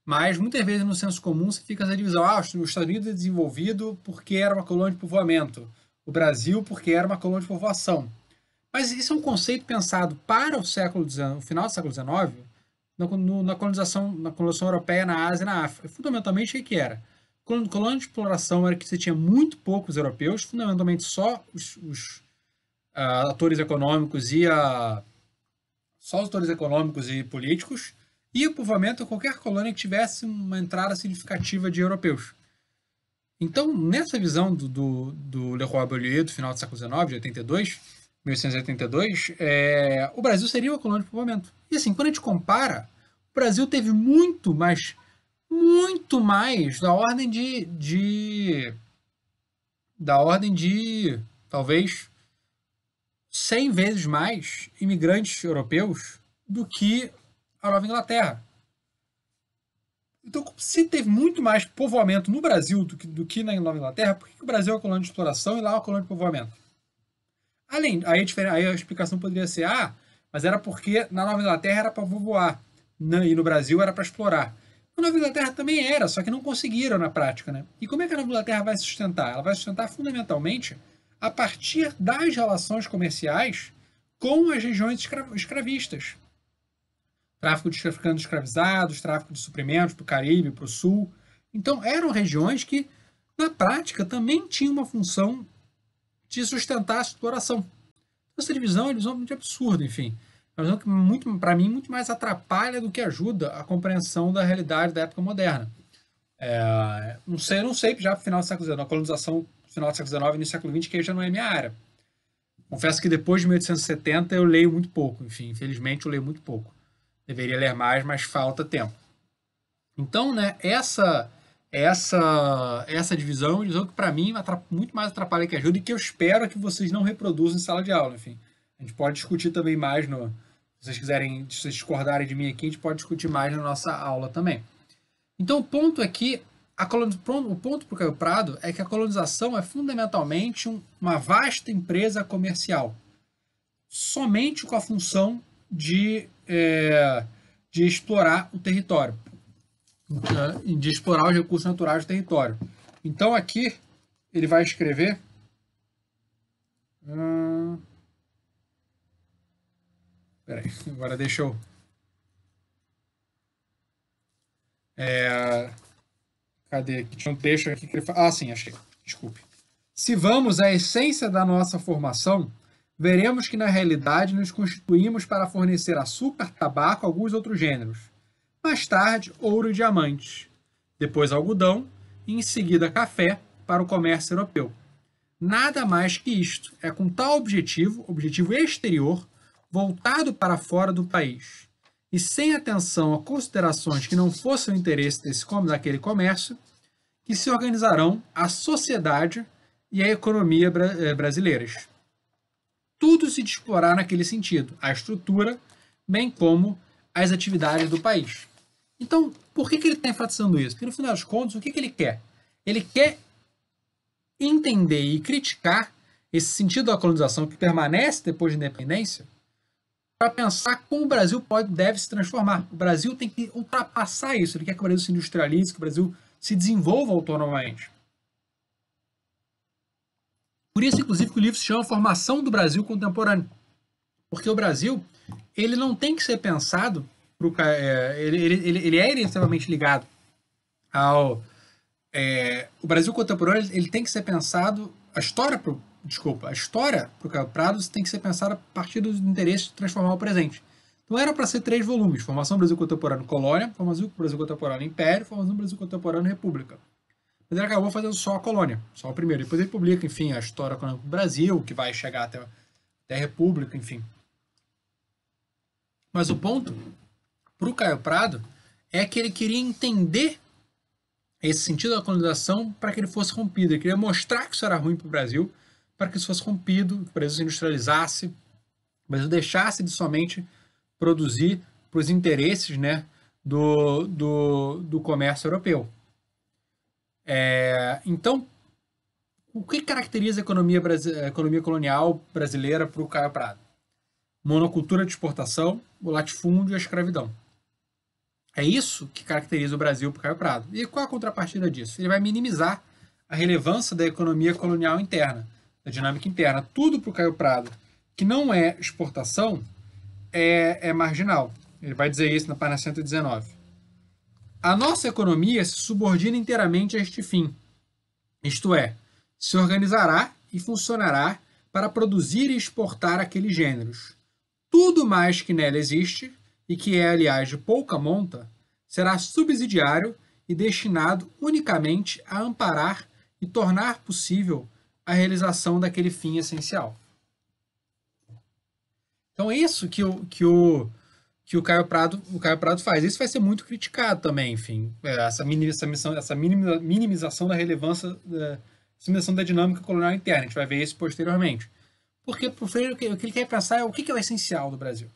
A: Mas muitas vezes no senso comum você fica essa divisão. Ah, os Estados Unidos é desenvolvido porque era uma colônia de povoamento. O Brasil porque era uma colônia de povoação. Mas isso é um conceito pensado para o século XIX, o final do século XIX, na, na, colonização, na colonização europeia na Ásia e na África. Fundamentalmente, o que era? Colônia de exploração era que você tinha muito poucos europeus, fundamentalmente só os, os uh, atores econômicos e a, só os atores econômicos e políticos, e o povoamento é qualquer colônia que tivesse uma entrada significativa de europeus. Então, nessa visão do, do, do Leroy Beaulieu, do final do século XIX, de 82, 1882, é, o Brasil seria uma colônia de povoamento. E assim, quando a gente compara, o Brasil teve muito mais, muito mais, da ordem de, de da ordem de, talvez, 100 vezes mais imigrantes europeus do que a Nova Inglaterra. Então, se teve muito mais povoamento no Brasil do que, do que na Nova Inglaterra, por que o Brasil é uma colônia de exploração e lá é uma colônia de povoamento? Além, aí a, aí a explicação poderia ser, ah, mas era porque na Nova Inglaterra era para povoar e no Brasil era para explorar. Na Nova Inglaterra também era, só que não conseguiram na prática. Né? E como é que a Nova Inglaterra vai sustentar? Ela vai sustentar fundamentalmente a partir das relações comerciais com as regiões escravistas tráfico de africanos escravizados, tráfico de suprimentos para o Caribe, para o Sul. Então, eram regiões que, na prática, também tinham uma função de sustentar a exploração. Essa divisão é uma divisão muito absurda, enfim. É uma visão que, para mim, muito mais atrapalha do que ajuda a compreensão da realidade da época moderna. É, não sei, não sei, já final do século XIX, a colonização final do século XIX e no século XX, que já não é minha área. Confesso que depois de 1870 eu leio muito pouco, enfim, infelizmente eu leio muito pouco. Deveria ler mais, mas falta tempo. Então, né, essa essa essa divisão é divisão que para mim muito mais atrapalha que ajuda e que eu espero que vocês não reproduzam em sala de aula, enfim. A gente pode discutir também mais no se vocês quiserem, se vocês discordarem de mim aqui, a gente pode discutir mais na nossa aula também. Então, o ponto é o ponto para o Caio Prado é que a colonização é fundamentalmente um, uma vasta empresa comercial, somente com a função de é, de explorar o território, de explorar os recursos naturais do território. Então aqui ele vai escrever. Hum, peraí, agora deixa eu. É, cadê? Tinha um texto aqui que ele fala. Ah, sim, achei. Desculpe. Se vamos à essência da nossa formação, veremos que na realidade nos constituímos para fornecer açúcar, tabaco alguns outros gêneros. Mais tarde, ouro e diamantes. Depois algodão e em seguida café para o comércio europeu. Nada mais que isto. É com tal objetivo, objetivo exterior, voltado para fora do país, e sem atenção a considerações que não fossem o interesse desse daquele comércio, que se organizarão a sociedade e a economia eh, brasileiras tudo se explorar naquele sentido, a estrutura, bem como as atividades do país. Então, por que, que ele está enfatizando isso? Porque no final das contas, o que, que ele quer? Ele quer entender e criticar esse sentido da colonização que permanece depois da independência para pensar como o Brasil pode deve se transformar. O Brasil tem que ultrapassar isso. Ele quer que o Brasil se industrialize, que o Brasil se desenvolva autonomamente. Por isso, inclusive, que o livro se chama Formação do Brasil Contemporâneo. Porque o Brasil, ele não tem que ser pensado, pro, é, ele, ele, ele é extremamente ligado ao... É, o Brasil contemporâneo ele tem que ser pensado, a história, desculpa, a história para o Prado tem que ser pensada a partir dos interesses de transformar o presente. Então era para ser três volumes: Formação Brasil Contemporâneo Colônia, Formação Brasil Contemporâneo Império, Formação Brasil Contemporâneo República. Mas ele acabou fazendo só a colônia, só o primeiro. Depois ele publica, enfim, a história do Brasil, que vai chegar até, até a República, enfim. Mas o ponto para o Caio Prado é que ele queria entender esse sentido da colonização para que ele fosse rompido. Ele queria mostrar que isso era ruim para o Brasil, para que isso fosse rompido, o Brasil se industrializasse, Brasil deixasse de somente produzir para os interesses né, do, do, do comércio europeu. É, então, o que caracteriza a economia, a economia colonial brasileira para o Caio Prado? Monocultura de exportação, o latifúndio e a escravidão. É isso que caracteriza o Brasil para o Caio Prado. E qual a contrapartida disso? Ele vai minimizar a relevância da economia colonial interna, da dinâmica interna. Tudo para o Caio Prado que não é exportação é, é marginal. Ele vai dizer isso na página 119. A nossa economia se subordina inteiramente a este fim, isto é, se organizará e funcionará para produzir e exportar aqueles gêneros. Tudo mais que nela existe, e que é, aliás, de pouca monta, será subsidiário e destinado unicamente a amparar e tornar possível a realização daquele fim essencial. Então é isso que o, que o, que o Caio Prado, o Caio Prado faz. Isso vai ser muito criticado também, enfim, é, essa, minimização, essa minimização da relevância da minimização da dinâmica colonial interna. A gente vai ver isso posteriormente. Porque para o Freire, o que ele quer pensar é o que é o essencial do Brasil.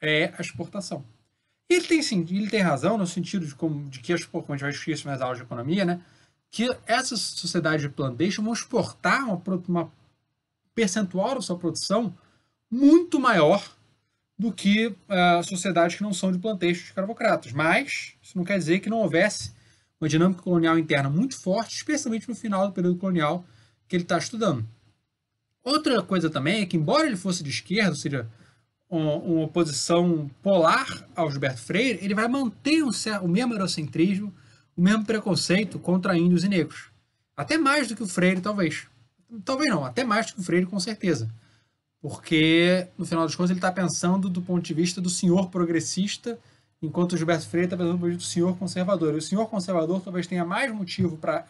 A: É a exportação. Ele tem, sim, ele tem razão no sentido de, como, de que, como a gente vai discutir isso nas aulas de economia, né, que essas sociedades de plantation vão exportar uma, uma percentual da sua produção muito maior do que uh, sociedades que não são de planteixos escravocratas. Mas isso não quer dizer que não houvesse uma dinâmica colonial interna muito forte, especialmente no final do período colonial que ele está estudando. Outra coisa também é que, embora ele fosse de esquerda, ou seja, uma, oposição polar ao Gilberto Freire, ele vai manter o mesmo eurocentrismo, o mesmo preconceito contra índios e negros. Até mais do que o Freire, talvez. Talvez não, até mais do que o Freire, com certeza porque no final das contas ele está pensando do ponto de vista do senhor progressista, enquanto o Gilberto Freire está pensando do ponto de vista do senhor conservador. E o senhor conservador talvez tenha mais motivo para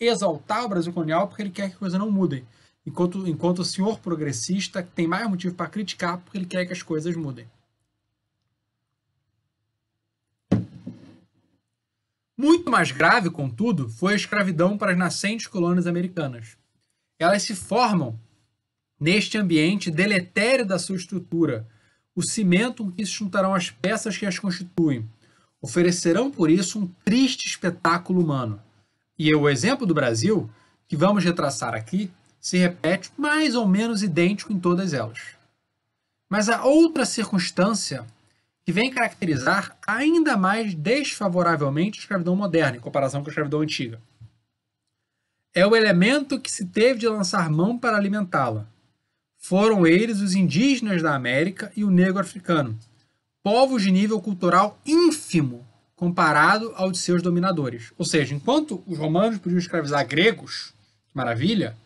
A: exaltar o Brasil colonial porque ele quer que a coisa não mudem, enquanto, enquanto o senhor progressista tem mais motivo para criticar porque ele quer que as coisas mudem. Muito mais grave, contudo, foi a escravidão para as nascentes colônias americanas. Elas se formam neste ambiente deletério da sua estrutura, o cimento com que se juntarão as peças que as constituem. Oferecerão por isso um triste espetáculo humano. E o exemplo do Brasil, que vamos retraçar aqui, se repete mais ou menos idêntico em todas elas. Mas há outra circunstância que vem caracterizar ainda mais desfavoravelmente a escravidão moderna, em comparação com a escravidão antiga. É o elemento que se teve de lançar mão para alimentá-la, foram eles os indígenas da América e o negro africano, povos de nível cultural ínfimo comparado ao de seus dominadores. Ou seja, enquanto os romanos podiam escravizar gregos, que maravilha,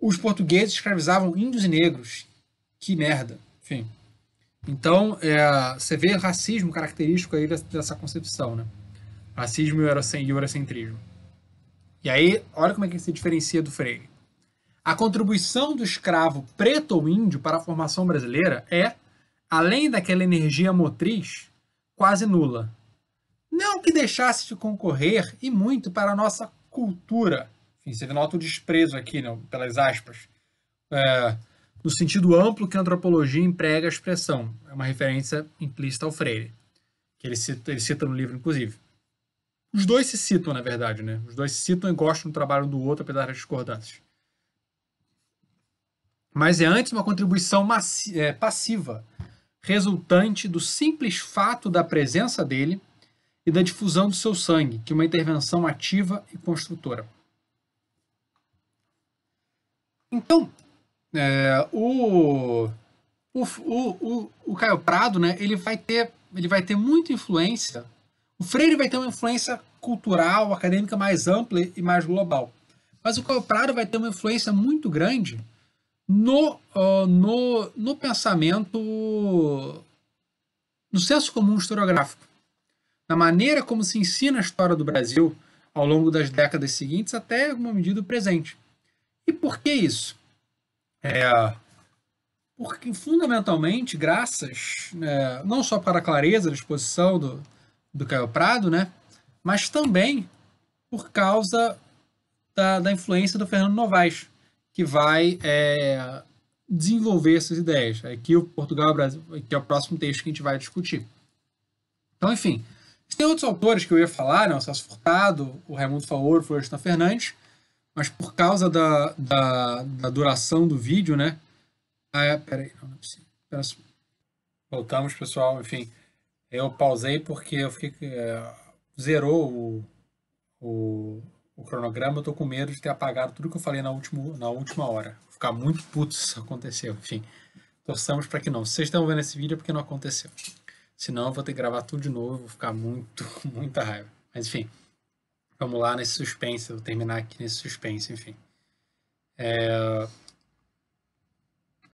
A: os portugueses escravizavam índios e negros. Que merda. Enfim. Então, é, você vê racismo característico aí dessa concepção, né? Racismo e eurocentrismo. E aí, olha como é que se diferencia do Freire. A contribuição do escravo preto ou índio para a formação brasileira é, além daquela energia motriz, quase nula. Não que deixasse de concorrer, e muito, para a nossa cultura. Enfim, você nota o desprezo aqui, não, pelas aspas. É, no sentido amplo que a antropologia emprega a expressão. É uma referência implícita ao Freire, que ele cita, ele cita no livro, inclusive. Os dois se citam, na verdade, né? Os dois se citam e gostam do trabalho do outro, apesar das discordâncias mas é antes uma contribuição é, passiva, resultante do simples fato da presença dele e da difusão do seu sangue, que uma intervenção ativa e construtora. Então, é, o, o, o, o, Caio Prado, né, ele vai ter ele vai ter muita influência. O Freire vai ter uma influência cultural, acadêmica mais ampla e mais global. Mas o Caio Prado vai ter uma influência muito grande no, uh, no, no pensamento, no senso comum historiográfico, na maneira como se ensina a história do Brasil ao longo das décadas seguintes até uma medida presente. E por que isso? É, porque fundamentalmente, graças é, não só para a clareza da exposição do, do Caio Prado, né, mas também por causa da, da influência do Fernando Novaes, que vai é, desenvolver essas ideias. Aqui o Portugal Brasil, que é o próximo texto que a gente vai discutir. Então, enfim, tem outros autores que eu ia falar, né? o Celso Furtado, o Raimundo Faoro, o Florestan Fernandes, mas por causa da, da, da, duração do vídeo, né? Ah, é, peraí, não, não é possível. Pera, voltamos, pessoal, enfim. Eu pausei porque eu fiquei. É, zerou o, o, o cronograma, eu tô com medo de ter apagado tudo que eu falei na última, na última hora. Vou ficar muito puto se isso aconteceu. Enfim, torçamos para que não. Se vocês estão vendo esse vídeo é porque não aconteceu. Senão eu vou ter que gravar tudo de novo, vou ficar muito, muita raiva. Mas enfim, vamos lá nesse suspense, vou terminar aqui nesse suspense, enfim. É...